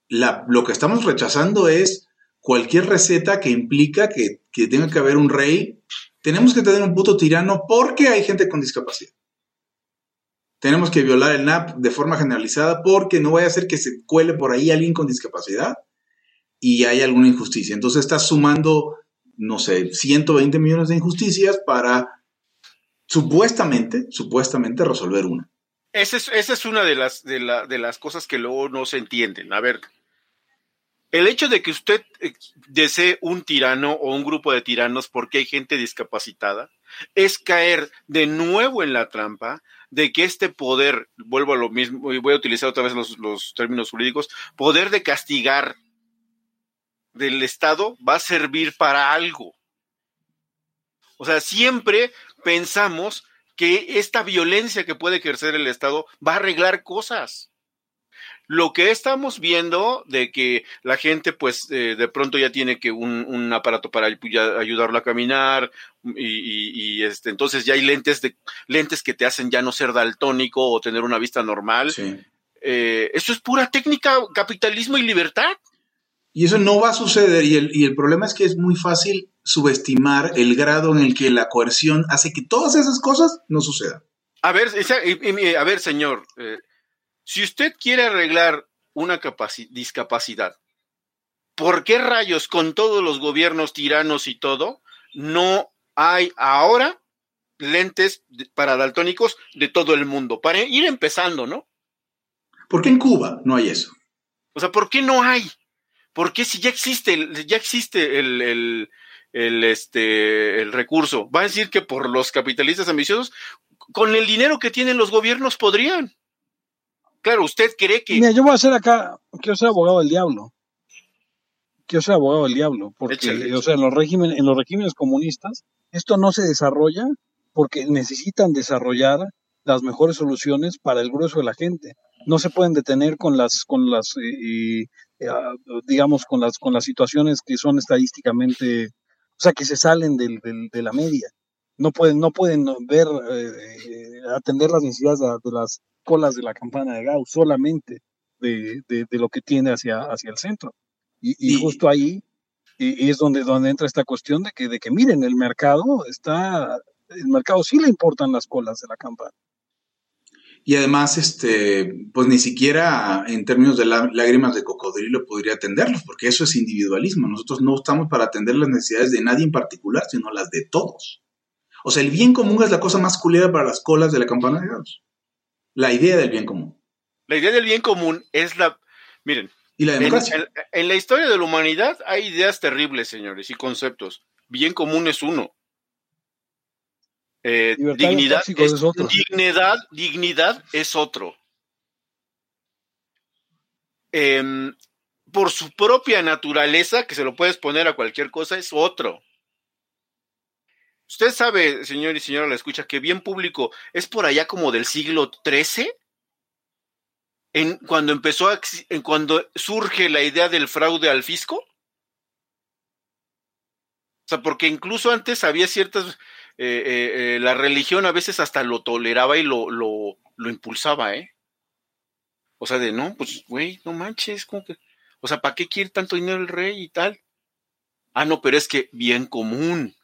lo que estamos rechazando es cualquier receta que implica que, tenga que haber un rey. Tenemos que tener un puto tirano porque hay gente con discapacidad. Tenemos que violar el NAP de forma generalizada porque no vaya a ser que se cuele por ahí alguien con discapacidad y hay alguna injusticia. Entonces estás sumando, no sé, 120 millones de injusticias para supuestamente, supuestamente resolver una. Esa es, esa es una de las, de, de las cosas que luego no se entienden. A ver, el hecho de que usted eh, desee un tirano o un grupo de tiranos porque hay gente discapacitada es caer de nuevo en la trampa de que este poder, vuelvo a lo mismo, y voy a utilizar otra vez los, términos jurídicos, poder de castigar del Estado va a servir para algo. O sea, siempre pensamos que esta violencia que puede ejercer el Estado va a arreglar cosas. Lo que estamos viendo de que la gente, pues, eh, de pronto ya tiene que un, aparato para ayudarlo a caminar y, este, entonces ya hay lentes de lentes que te hacen ya no ser daltónico o tener una vista normal. Eh, eso es pura técnica, capitalismo y libertad. Y eso no va a suceder y el, y el problema es que es muy fácil subestimar el grado en el que la coerción hace que todas esas cosas no sucedan. A ver, a ver, señor, eh, si usted quiere arreglar una discapacidad, ¿por qué rayos con todos los gobiernos tiranos y todo no hay ahora lentes para daltónicos de todo el mundo? Para ir empezando, ¿no? ¿Por qué en Cuba no hay eso? O sea, ¿por qué no hay? ¿Por qué si ya existe, ya existe el, el, este, el recurso? Va a decir que por los capitalistas ambiciosos, con el dinero que tienen los gobiernos podrían. Claro, usted cree que. Mira, yo voy a ser acá, quiero ser abogado del diablo. Quiero ser abogado del diablo, porque, o sea, en los, regímenes, en los regímenes comunistas, esto no se desarrolla porque necesitan desarrollar las mejores soluciones para el grueso de la gente. No se pueden detener con las, con las, eh, digamos, con las, con las situaciones que son estadísticamente, o sea, que se salen del, de la media. No pueden, no pueden ver, eh, eh, atender las necesidades de las colas de la campana de Gauss, solamente de, lo que tiene hacia, hacia el centro. Y, justo ahí es donde, donde entra esta cuestión de que, de que miren, el mercado está, el mercado sí le importan las colas de la campana. Y además, este, pues ni siquiera en términos de lágrimas de cocodrilo podría atenderlos, porque eso es individualismo. Nosotros no estamos para atender las necesidades de nadie en particular, sino las de todos. O sea, el bien común es la cosa más culera para las colas de la campana de Gauss la idea del bien común. La idea del bien común es la, miren, ¿Y la democracia? En, la historia de la humanidad hay ideas terribles, señores, y conceptos. Bien común es uno. Eh, dignidad, es, otro. dignidad, dignidad es otro. Em, por su propia naturaleza, que se lo puedes poner a cualquier cosa, es otro. Usted sabe, señor y señora, la escucha, que bien público es por allá como del siglo XIII, en, cuando empezó, en cuando surge la idea del fraude al fisco. O sea, porque incluso antes había ciertas, eh, eh, la religión a veces hasta lo toleraba y lo, lo, lo impulsaba, ¿eh? O sea, de no, pues, güey, no manches, como que, o sea, ¿para qué quiere tanto dinero el rey y tal? Ah, no, pero es que bien común.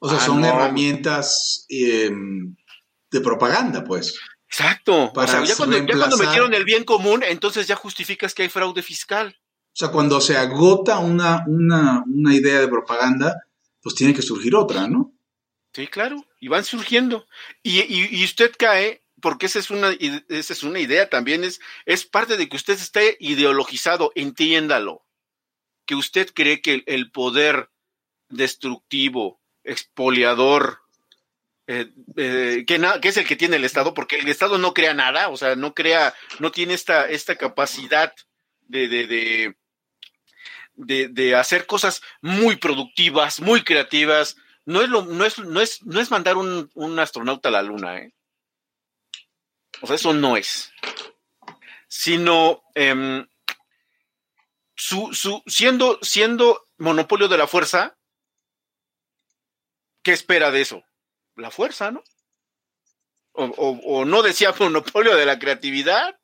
O sea, ah, son herramientas em, de propaganda, pues. Exacto. o sea, ya cuando, metieron el bien común, entonces ya justificas que hay fraude fiscal. sea, cuando se agota una, una, una idea de propaganda, pues tiene que surgir otra, ¿no? Sí, claro, y van surgiendo. Y, y, usted cae, porque esa es una, esa es una idea también, es, es parte de que usted esté ideologizado, entiéndalo. Que usted cree que el poder destructivo, expoliador, eh, eh, que, que, es el que tiene el Estado, porque el Estado no crea nada, o sea, no crea, no tiene esta, esta capacidad de, de, de, de, hacer cosas muy productivas, muy creativas. No es, no es, no es, no es mandar un, un astronauta a la luna, ¿eh? O sea, eso no es. Sino em, su, su, siendo, siendo monopolio de la fuerza, ¿qué espera de eso? La fuerza, ¿no? O, o, no decía [laughs] monopolio de la creatividad,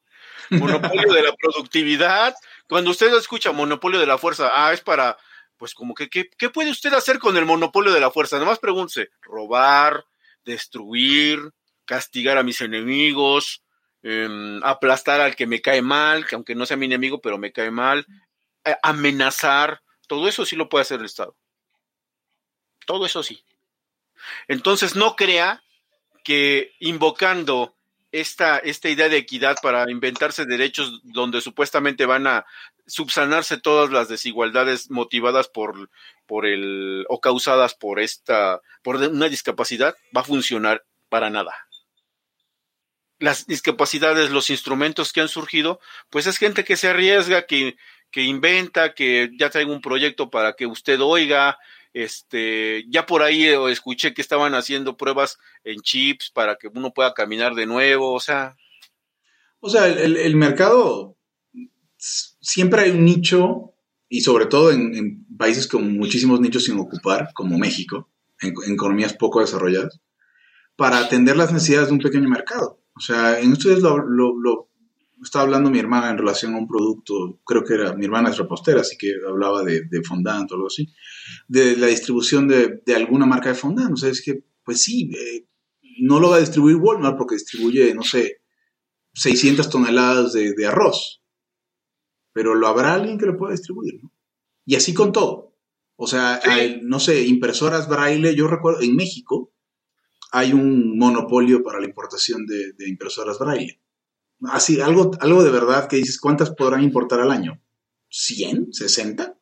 monopolio de la productividad. Cuando usted escucha monopolio de la fuerza, ah, es para, pues como que, ¿qué, puede usted hacer con el monopolio de la fuerza? Nada más pregúntese, robar, destruir, castigar a mis enemigos, em, aplastar al que me cae mal, que aunque no sea mi enemigo, pero me cae mal, amenazar, todo eso sí lo puede hacer el Estado. Todo eso sí. Entonces no crea que invocando esta, esta idea de equidad para inventarse derechos donde supuestamente van a subsanarse todas las desigualdades motivadas por, por el o causadas por esta por una discapacidad va a funcionar para nada. Las discapacidades, los instrumentos que han surgido, pues es gente que se arriesga, que, que inventa, que ya trae un proyecto para que usted oiga, este, ya por ahí eh, escuché que estaban haciendo pruebas en chips para que uno pueda caminar de nuevo, o sea. O sea, el, mercado siempre hay un nicho, y sobre todo en, países con muchísimos nichos sin ocupar, como México, en, economías poco desarrolladas, para atender las necesidades de un pequeño mercado. O sea, en ustedes lo, lo estaba hablando mi hermana en relación a un producto, creo que era, mi hermana es repostera, así que hablaba de, de fondant o algo así, de la distribución de, de, alguna marca de fondant. O sea, es que, pues sí, eh, no lo va a distribuir Walmart porque distribuye, no sé, 600 toneladas de, de arroz. Pero lo habrá alguien que lo pueda distribuir, ¿no? Y así con todo. O sea, hay, no sé, impresoras braille, yo recuerdo, en México hay un monopolio para la importación de, de impresoras braille Así, algo, algo de verdad que dices, ¿cuántas podrán importar al año? ¿100? ¿60?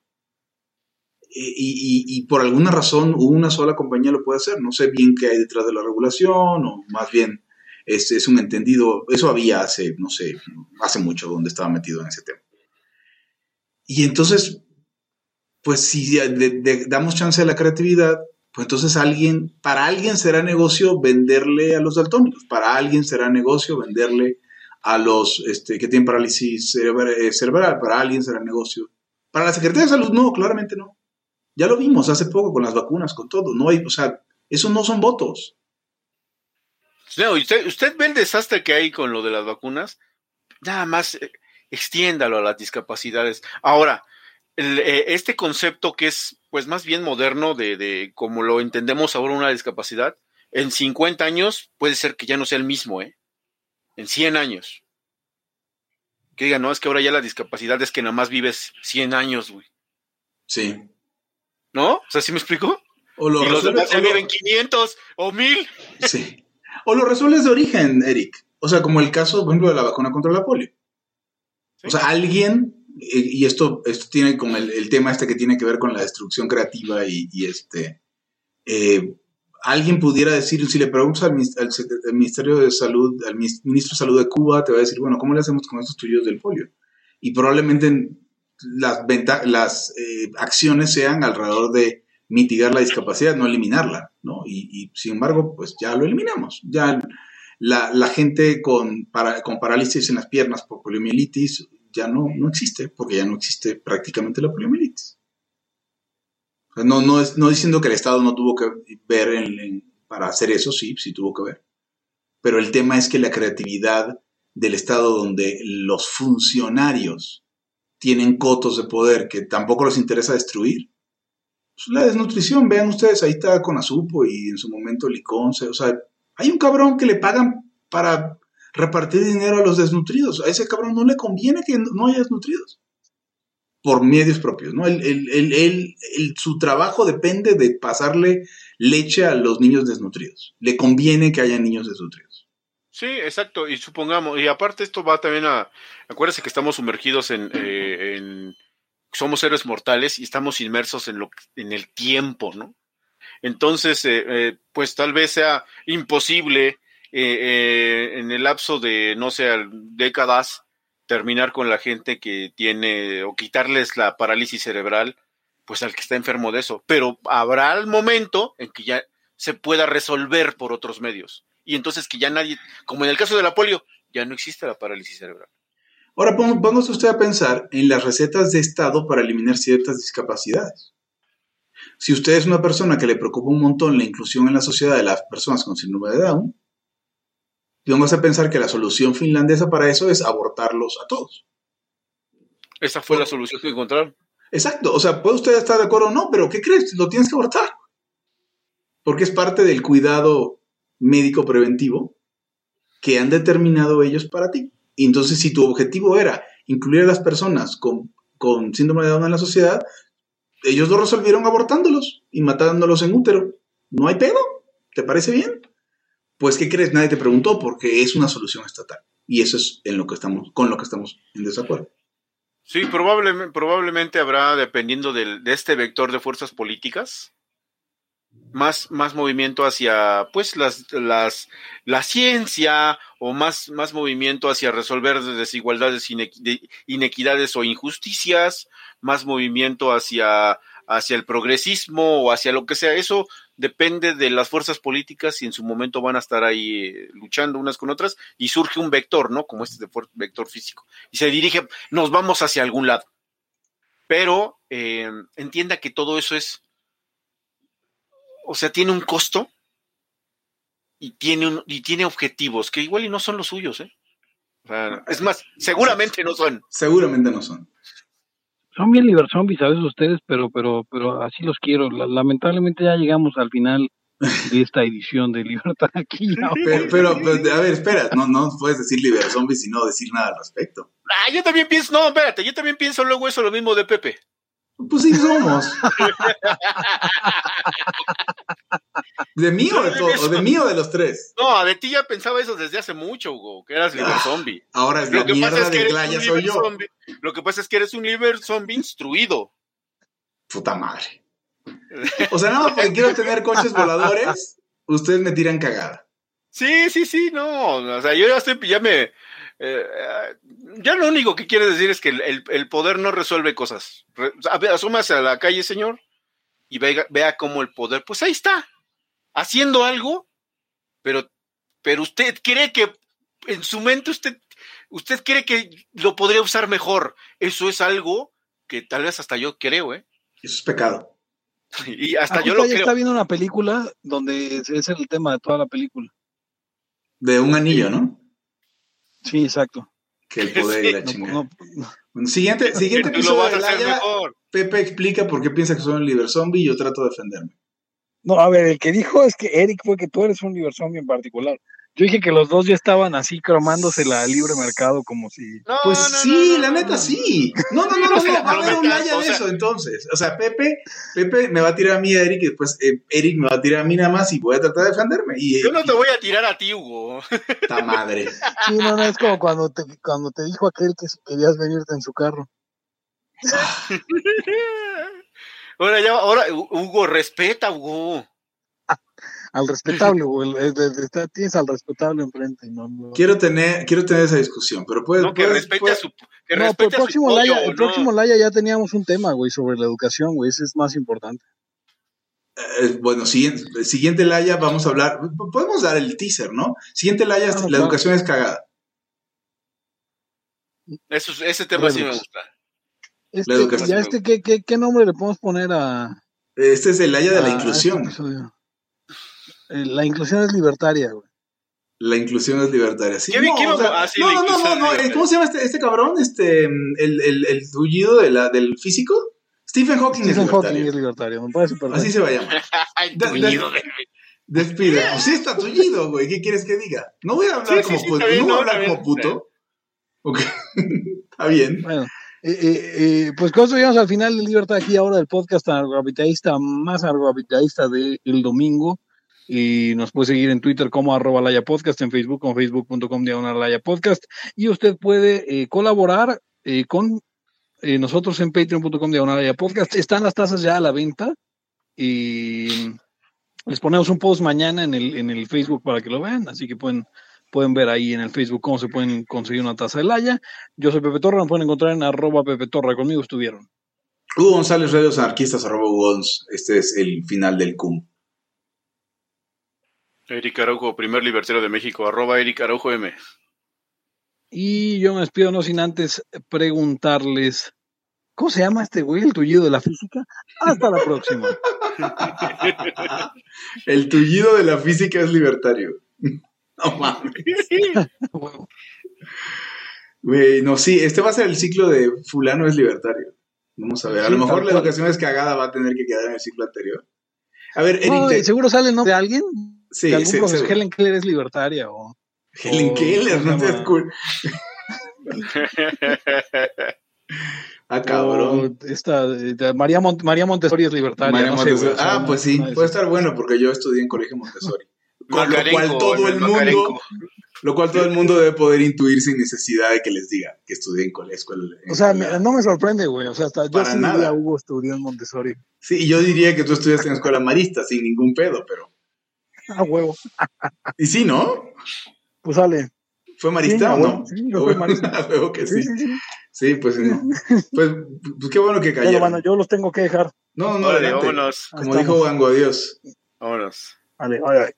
Y, y, por alguna razón una sola compañía lo puede hacer. No sé bien qué hay detrás de la regulación o más bien es, es un entendido. Eso había hace, no sé, hace mucho donde estaba metido en ese tema. Y entonces, pues si damos chance a la creatividad, pues entonces alguien, para alguien será negocio venderle a los daltónicos, para alguien será negocio venderle a los este, que tienen parálisis eh, cerebral, para alguien será negocio. Para la Secretaría de Salud, no, claramente no. Ya lo vimos hace poco con las vacunas, con todo. No hay, o sea, eso no son votos. No, usted, usted ve el desastre que hay con lo de las vacunas. Nada más eh, extiéndalo a las discapacidades. Ahora, eh, este concepto que es, pues, más bien moderno de, de como lo entendemos ahora una discapacidad, en 50 años puede ser que ya no sea el mismo, ¿eh? en 100 años. Que digan, no, es que ahora ya la discapacidad es que nada más vives 100 años, güey. Sí. ¿No? O sea, ¿sí me explico? O lo y los demás ya viven 500 o 1000. Sí. O lo resuelves de origen, Eric. O sea, como el caso, por ejemplo, de la vacuna contra la polio. O sea, alguien, y esto, esto tiene como el, tema este que tiene que ver con la destrucción creativa y, y este, eh, alguien pudiera decir, si le preguntas al, Ministerio de Salud, al Ministro de Salud de Cuba, te va a decir, bueno, ¿cómo le hacemos con estos tuyos del polio? Y probablemente las, las eh, acciones sean alrededor de mitigar la discapacidad, no eliminarla, ¿no? Y, sin embargo, pues ya lo eliminamos. Ya la, gente con, con parálisis en las piernas por poliomielitis ya no, no existe, porque ya no existe prácticamente la poliomielitis. No, no, es, no diciendo que el Estado no tuvo que ver para hacer eso, sí, sí tuvo que ver. Pero el tema es que la creatividad del Estado donde los funcionarios tienen cotos de poder que tampoco les interesa destruir. Pues la desnutrición, vean ustedes, ahí está con Azupo y en su momento Liconce, o sea, hay un cabrón que le pagan para repartir dinero a los desnutridos. A ese cabrón no le conviene que no haya desnutridos. por medios propios, ¿no? Él- él- él- su trabajo depende de pasarle leche a los niños desnutridos. Le conviene que haya niños desnutridos. Sí, exacto. Y supongamos, y aparte esto va también a, acuérdense que estamos sumergidos en, eh, somos seres mortales y estamos inmersos en lo, en el tiempo, ¿no? Entonces, eh, eh, pues tal vez sea imposible eh, en el lapso de, no sé, décadas, terminar con la gente que tiene o quitarles la parálisis cerebral, pues al que está enfermo de eso. Pero habrá el momento en que ya se pueda resolver por otros medios. Y entonces que ya nadie, como en el caso de la polio, ya no existe la parálisis cerebral. Ahora, póngase usted a pensar en las recetas de Estado para eliminar ciertas discapacidades. Si usted es una persona que le preocupa un montón la inclusión en la sociedad de las personas con síndrome de Down, póngase a pensar que la solución finlandesa para eso es abortarlos a todos. Esa fue la solución que encontraron. Exacto, o sea, puede usted estar de acuerdo o no, pero ¿qué crees? Lo tienes que abortar. Porque es parte del cuidado médico preventivo que han determinado ellos para ti. Y entonces, si tu objetivo era incluir a las personas con, con síndrome de Down en la sociedad, ellos lo resolvieron abortándolos y matándolos en útero. ¿No hay pedo? ¿Te parece bien? Pues, ¿qué crees? Nadie te preguntó porque es una solución estatal. Y eso es en lo que estamos, con lo que estamos en desacuerdo. Sí, probablemente, probablemente habrá, dependiendo del- de este vector de fuerzas políticas, más, más movimiento hacia, pues, las, las, la ciencia o más, más movimiento hacia resolver desigualdades, inequi- de- inequidades o injusticias, más movimiento hacia, hacia el progresismo o hacia lo que sea. Eso depende de las fuerzas políticas y en su momento van a estar ahí eh, luchando unas con otras y surge un vector, ¿no? Como este de vector físico. Y se dirige, nos vamos hacia algún lado. Pero eh, entienda que todo eso es, o sea, tiene un costo y tiene, un, y tiene objetivos que igual y no son los suyos, ¿eh? O sea, es más, seguramente no son. Seguramente no son. Son bien liber zombies a veces ustedes, pero, pero, pero así los quiero. La- lamentablemente ya llegamos al final de esta edición de Libertad aquí. Pero, pero, pero, a ver, espera, no, no puedes decir Liber Zombies y no decir nada al respecto. Ah, yo también pienso, no, espérate, yo también pienso luego eso lo mismo de Pepe. Pues sí somos. ¿De mí o de, to- o de mí o de los tres? No, de ti ya pensaba eso desde hace mucho, Hugo, que eras liber Ah, zombie. Ahora es la mierda es que de Glaya un soy liber yo. zombie. Lo que pasa es que eres un liber zombie instruido. Puta madre. O sea, nada más porque quiero tener coches voladores, ustedes me tiran cagada. Sí, sí, sí, no. O sea, yo ya estoy, ya me. Eh, ya lo único que quiere decir es que el, el- el poder no resuelve cosas. Re- asómase a la calle, señor, y vea, vea cómo el poder, pues ahí está, haciendo algo, pero, pero usted cree que en su mente usted, usted cree que lo podría usar mejor. Eso es algo que tal vez hasta yo creo, ¿eh? Eso es pecado. [laughs] Y hasta yo lo creo. está viendo una película donde ese es el tema de toda la película. De un anillo, ¿no? Sí, exacto. Que el poder y la No, chingada. no, siguiente, siguiente episodio de a hacer Laya, mejor. Pepe explica por qué piensa que soy un liber zombie y yo trato de defenderme. no, a ver, el que dijo es que Eric fue que tú eres un liber zombie en particular. Yo dije que los dos ya estaban así cromándose la libre mercado como si... No, Pues no, no, sí, no, la no, neta no. sí. No, no, no, [laughs] No va a haber un o de eso entonces. O sea, Pepe, Pepe me va a tirar a mí a Eric y después eh, Eric me va a tirar a mí nada más y voy a tratar de defenderme. Y Yo no te voy a tirar a ti, Hugo. [laughs] Puta madre. Sí, no, no, es como cuando te, cuando te dijo aquel que si querías venirte en su carro. Ahora ya, ahora, Hugo, respeta, Hugo. Al respetable, el- el- el- está- tienes al respetable enfrente. No, no. Quiero tener, quiero tener esa discusión, pero puedes. No, que puedes- respete a puedes- su, que No, pero respete el a su próximo, pollo, Laya, el ¿no? próximo Laya ya teníamos un tema, güey, sobre la educación, güey. Ese es más importante. eh, bueno, siguiente, siguiente Laya, vamos a hablar. Podemos dar el teaser, ¿no? Siguiente Laya, Ah, la claro. educación es cagada. Eso, ese tema sí me Redux. gusta. Este, educación. ya este, ¿qué, qué, ¿qué nombre le podemos poner a, Este es el Laya de la a- a inclusión. este la inclusión es libertaria, güey. La inclusión es libertaria. Sí, ¿Qué- no, qué o sea, vamos- ah, sí, no, no, no, no, es no, eh. ¿Cómo se llama este, este cabrón? Este, el, el, el tullido de la, del físico. Stephen Hawking es Stephen Hawking libertario. es libertario, me parece perfecto. Así se va a llamar. [laughs] Tullido de- Despide. Pues sí está tullido, güey. ¿Qué quieres que diga? No voy a hablar Sí, como sí, puto. está bien, no voy a hablar como puto. Ok. [laughs] está bien. Bueno, Eh, eh, eh, pues con eso llegamos al final de Libertad aquí ahora del podcast anarcocapitalista más anarcocapitalista del domingo. Y nos puede seguir en Twitter como arroba Laya Podcast, en Facebook como facebook.com diagonal Podcast. Y usted puede eh, colaborar eh, con eh, nosotros en patreon.com diagonal Podcast. Están las tazas ya a la venta. Y les ponemos un post mañana en el, en el Facebook para que lo vean. Así que pueden Pueden ver ahí en el Facebook cómo se pueden conseguir una taza de Laya. Yo soy Pepe Torra, me pueden encontrar en arroba Pepe Torra. Conmigo estuvieron. Hugo González, Radios Anarquistas, arroba Hugo. Este es el final del CUM. Eric Araujo, primer libertario de México, arroba Eric Araujo M. Y yo me despido no sin antes preguntarles, ¿cómo se llama este güey, el tullido de la física? Hasta la próxima. [laughs] el tullido de la física es libertario. [laughs] No mames. Güey, no, sí, este va a ser el ciclo de fulano es libertario. Vamos a ver, a lo mejor la educación es cagada va a tener que quedar en el ciclo anterior. A ver, Eric. No, te- seguro sale el nombre de alguien. Sí, de algún sí, profesor. sí. Helen Keller es libertaria o... Helen o- Keller, no ¿cómo se te cool. [laughs] Ah, cabrón. O esta, eh, María, Mont- María Montessori es libertaria. María no Montessori. ah, pues sí, puede estar bueno porque yo estudié en colegio Montessori. [laughs] Con lo cual todo el mundo, lo cual todo el mundo debe poder intuir sin necesidad de que les diga que estudié en colegio. escuela. O sea, me- no me sorprende, güey. O sea, hasta yo sí nada. diría, Hugo estudió en Montessori. Sí, y yo diría que tú estudiaste en escuela marista sin ningún pedo, pero. Ah, huevo. Y sí, ¿no? Pues sale. ¿Fue marista Sí, o a no? sí, yo fui marista. [laughs] A huevo que Sí, sí. sí, sí. Sí, pues no. Pues, pues qué bueno que Pero cayeron. bueno, yo los tengo que dejar. No, no, vámonos. Como Estamos. dijo Wango, adiós. Vámonos. Vale, vale, vale.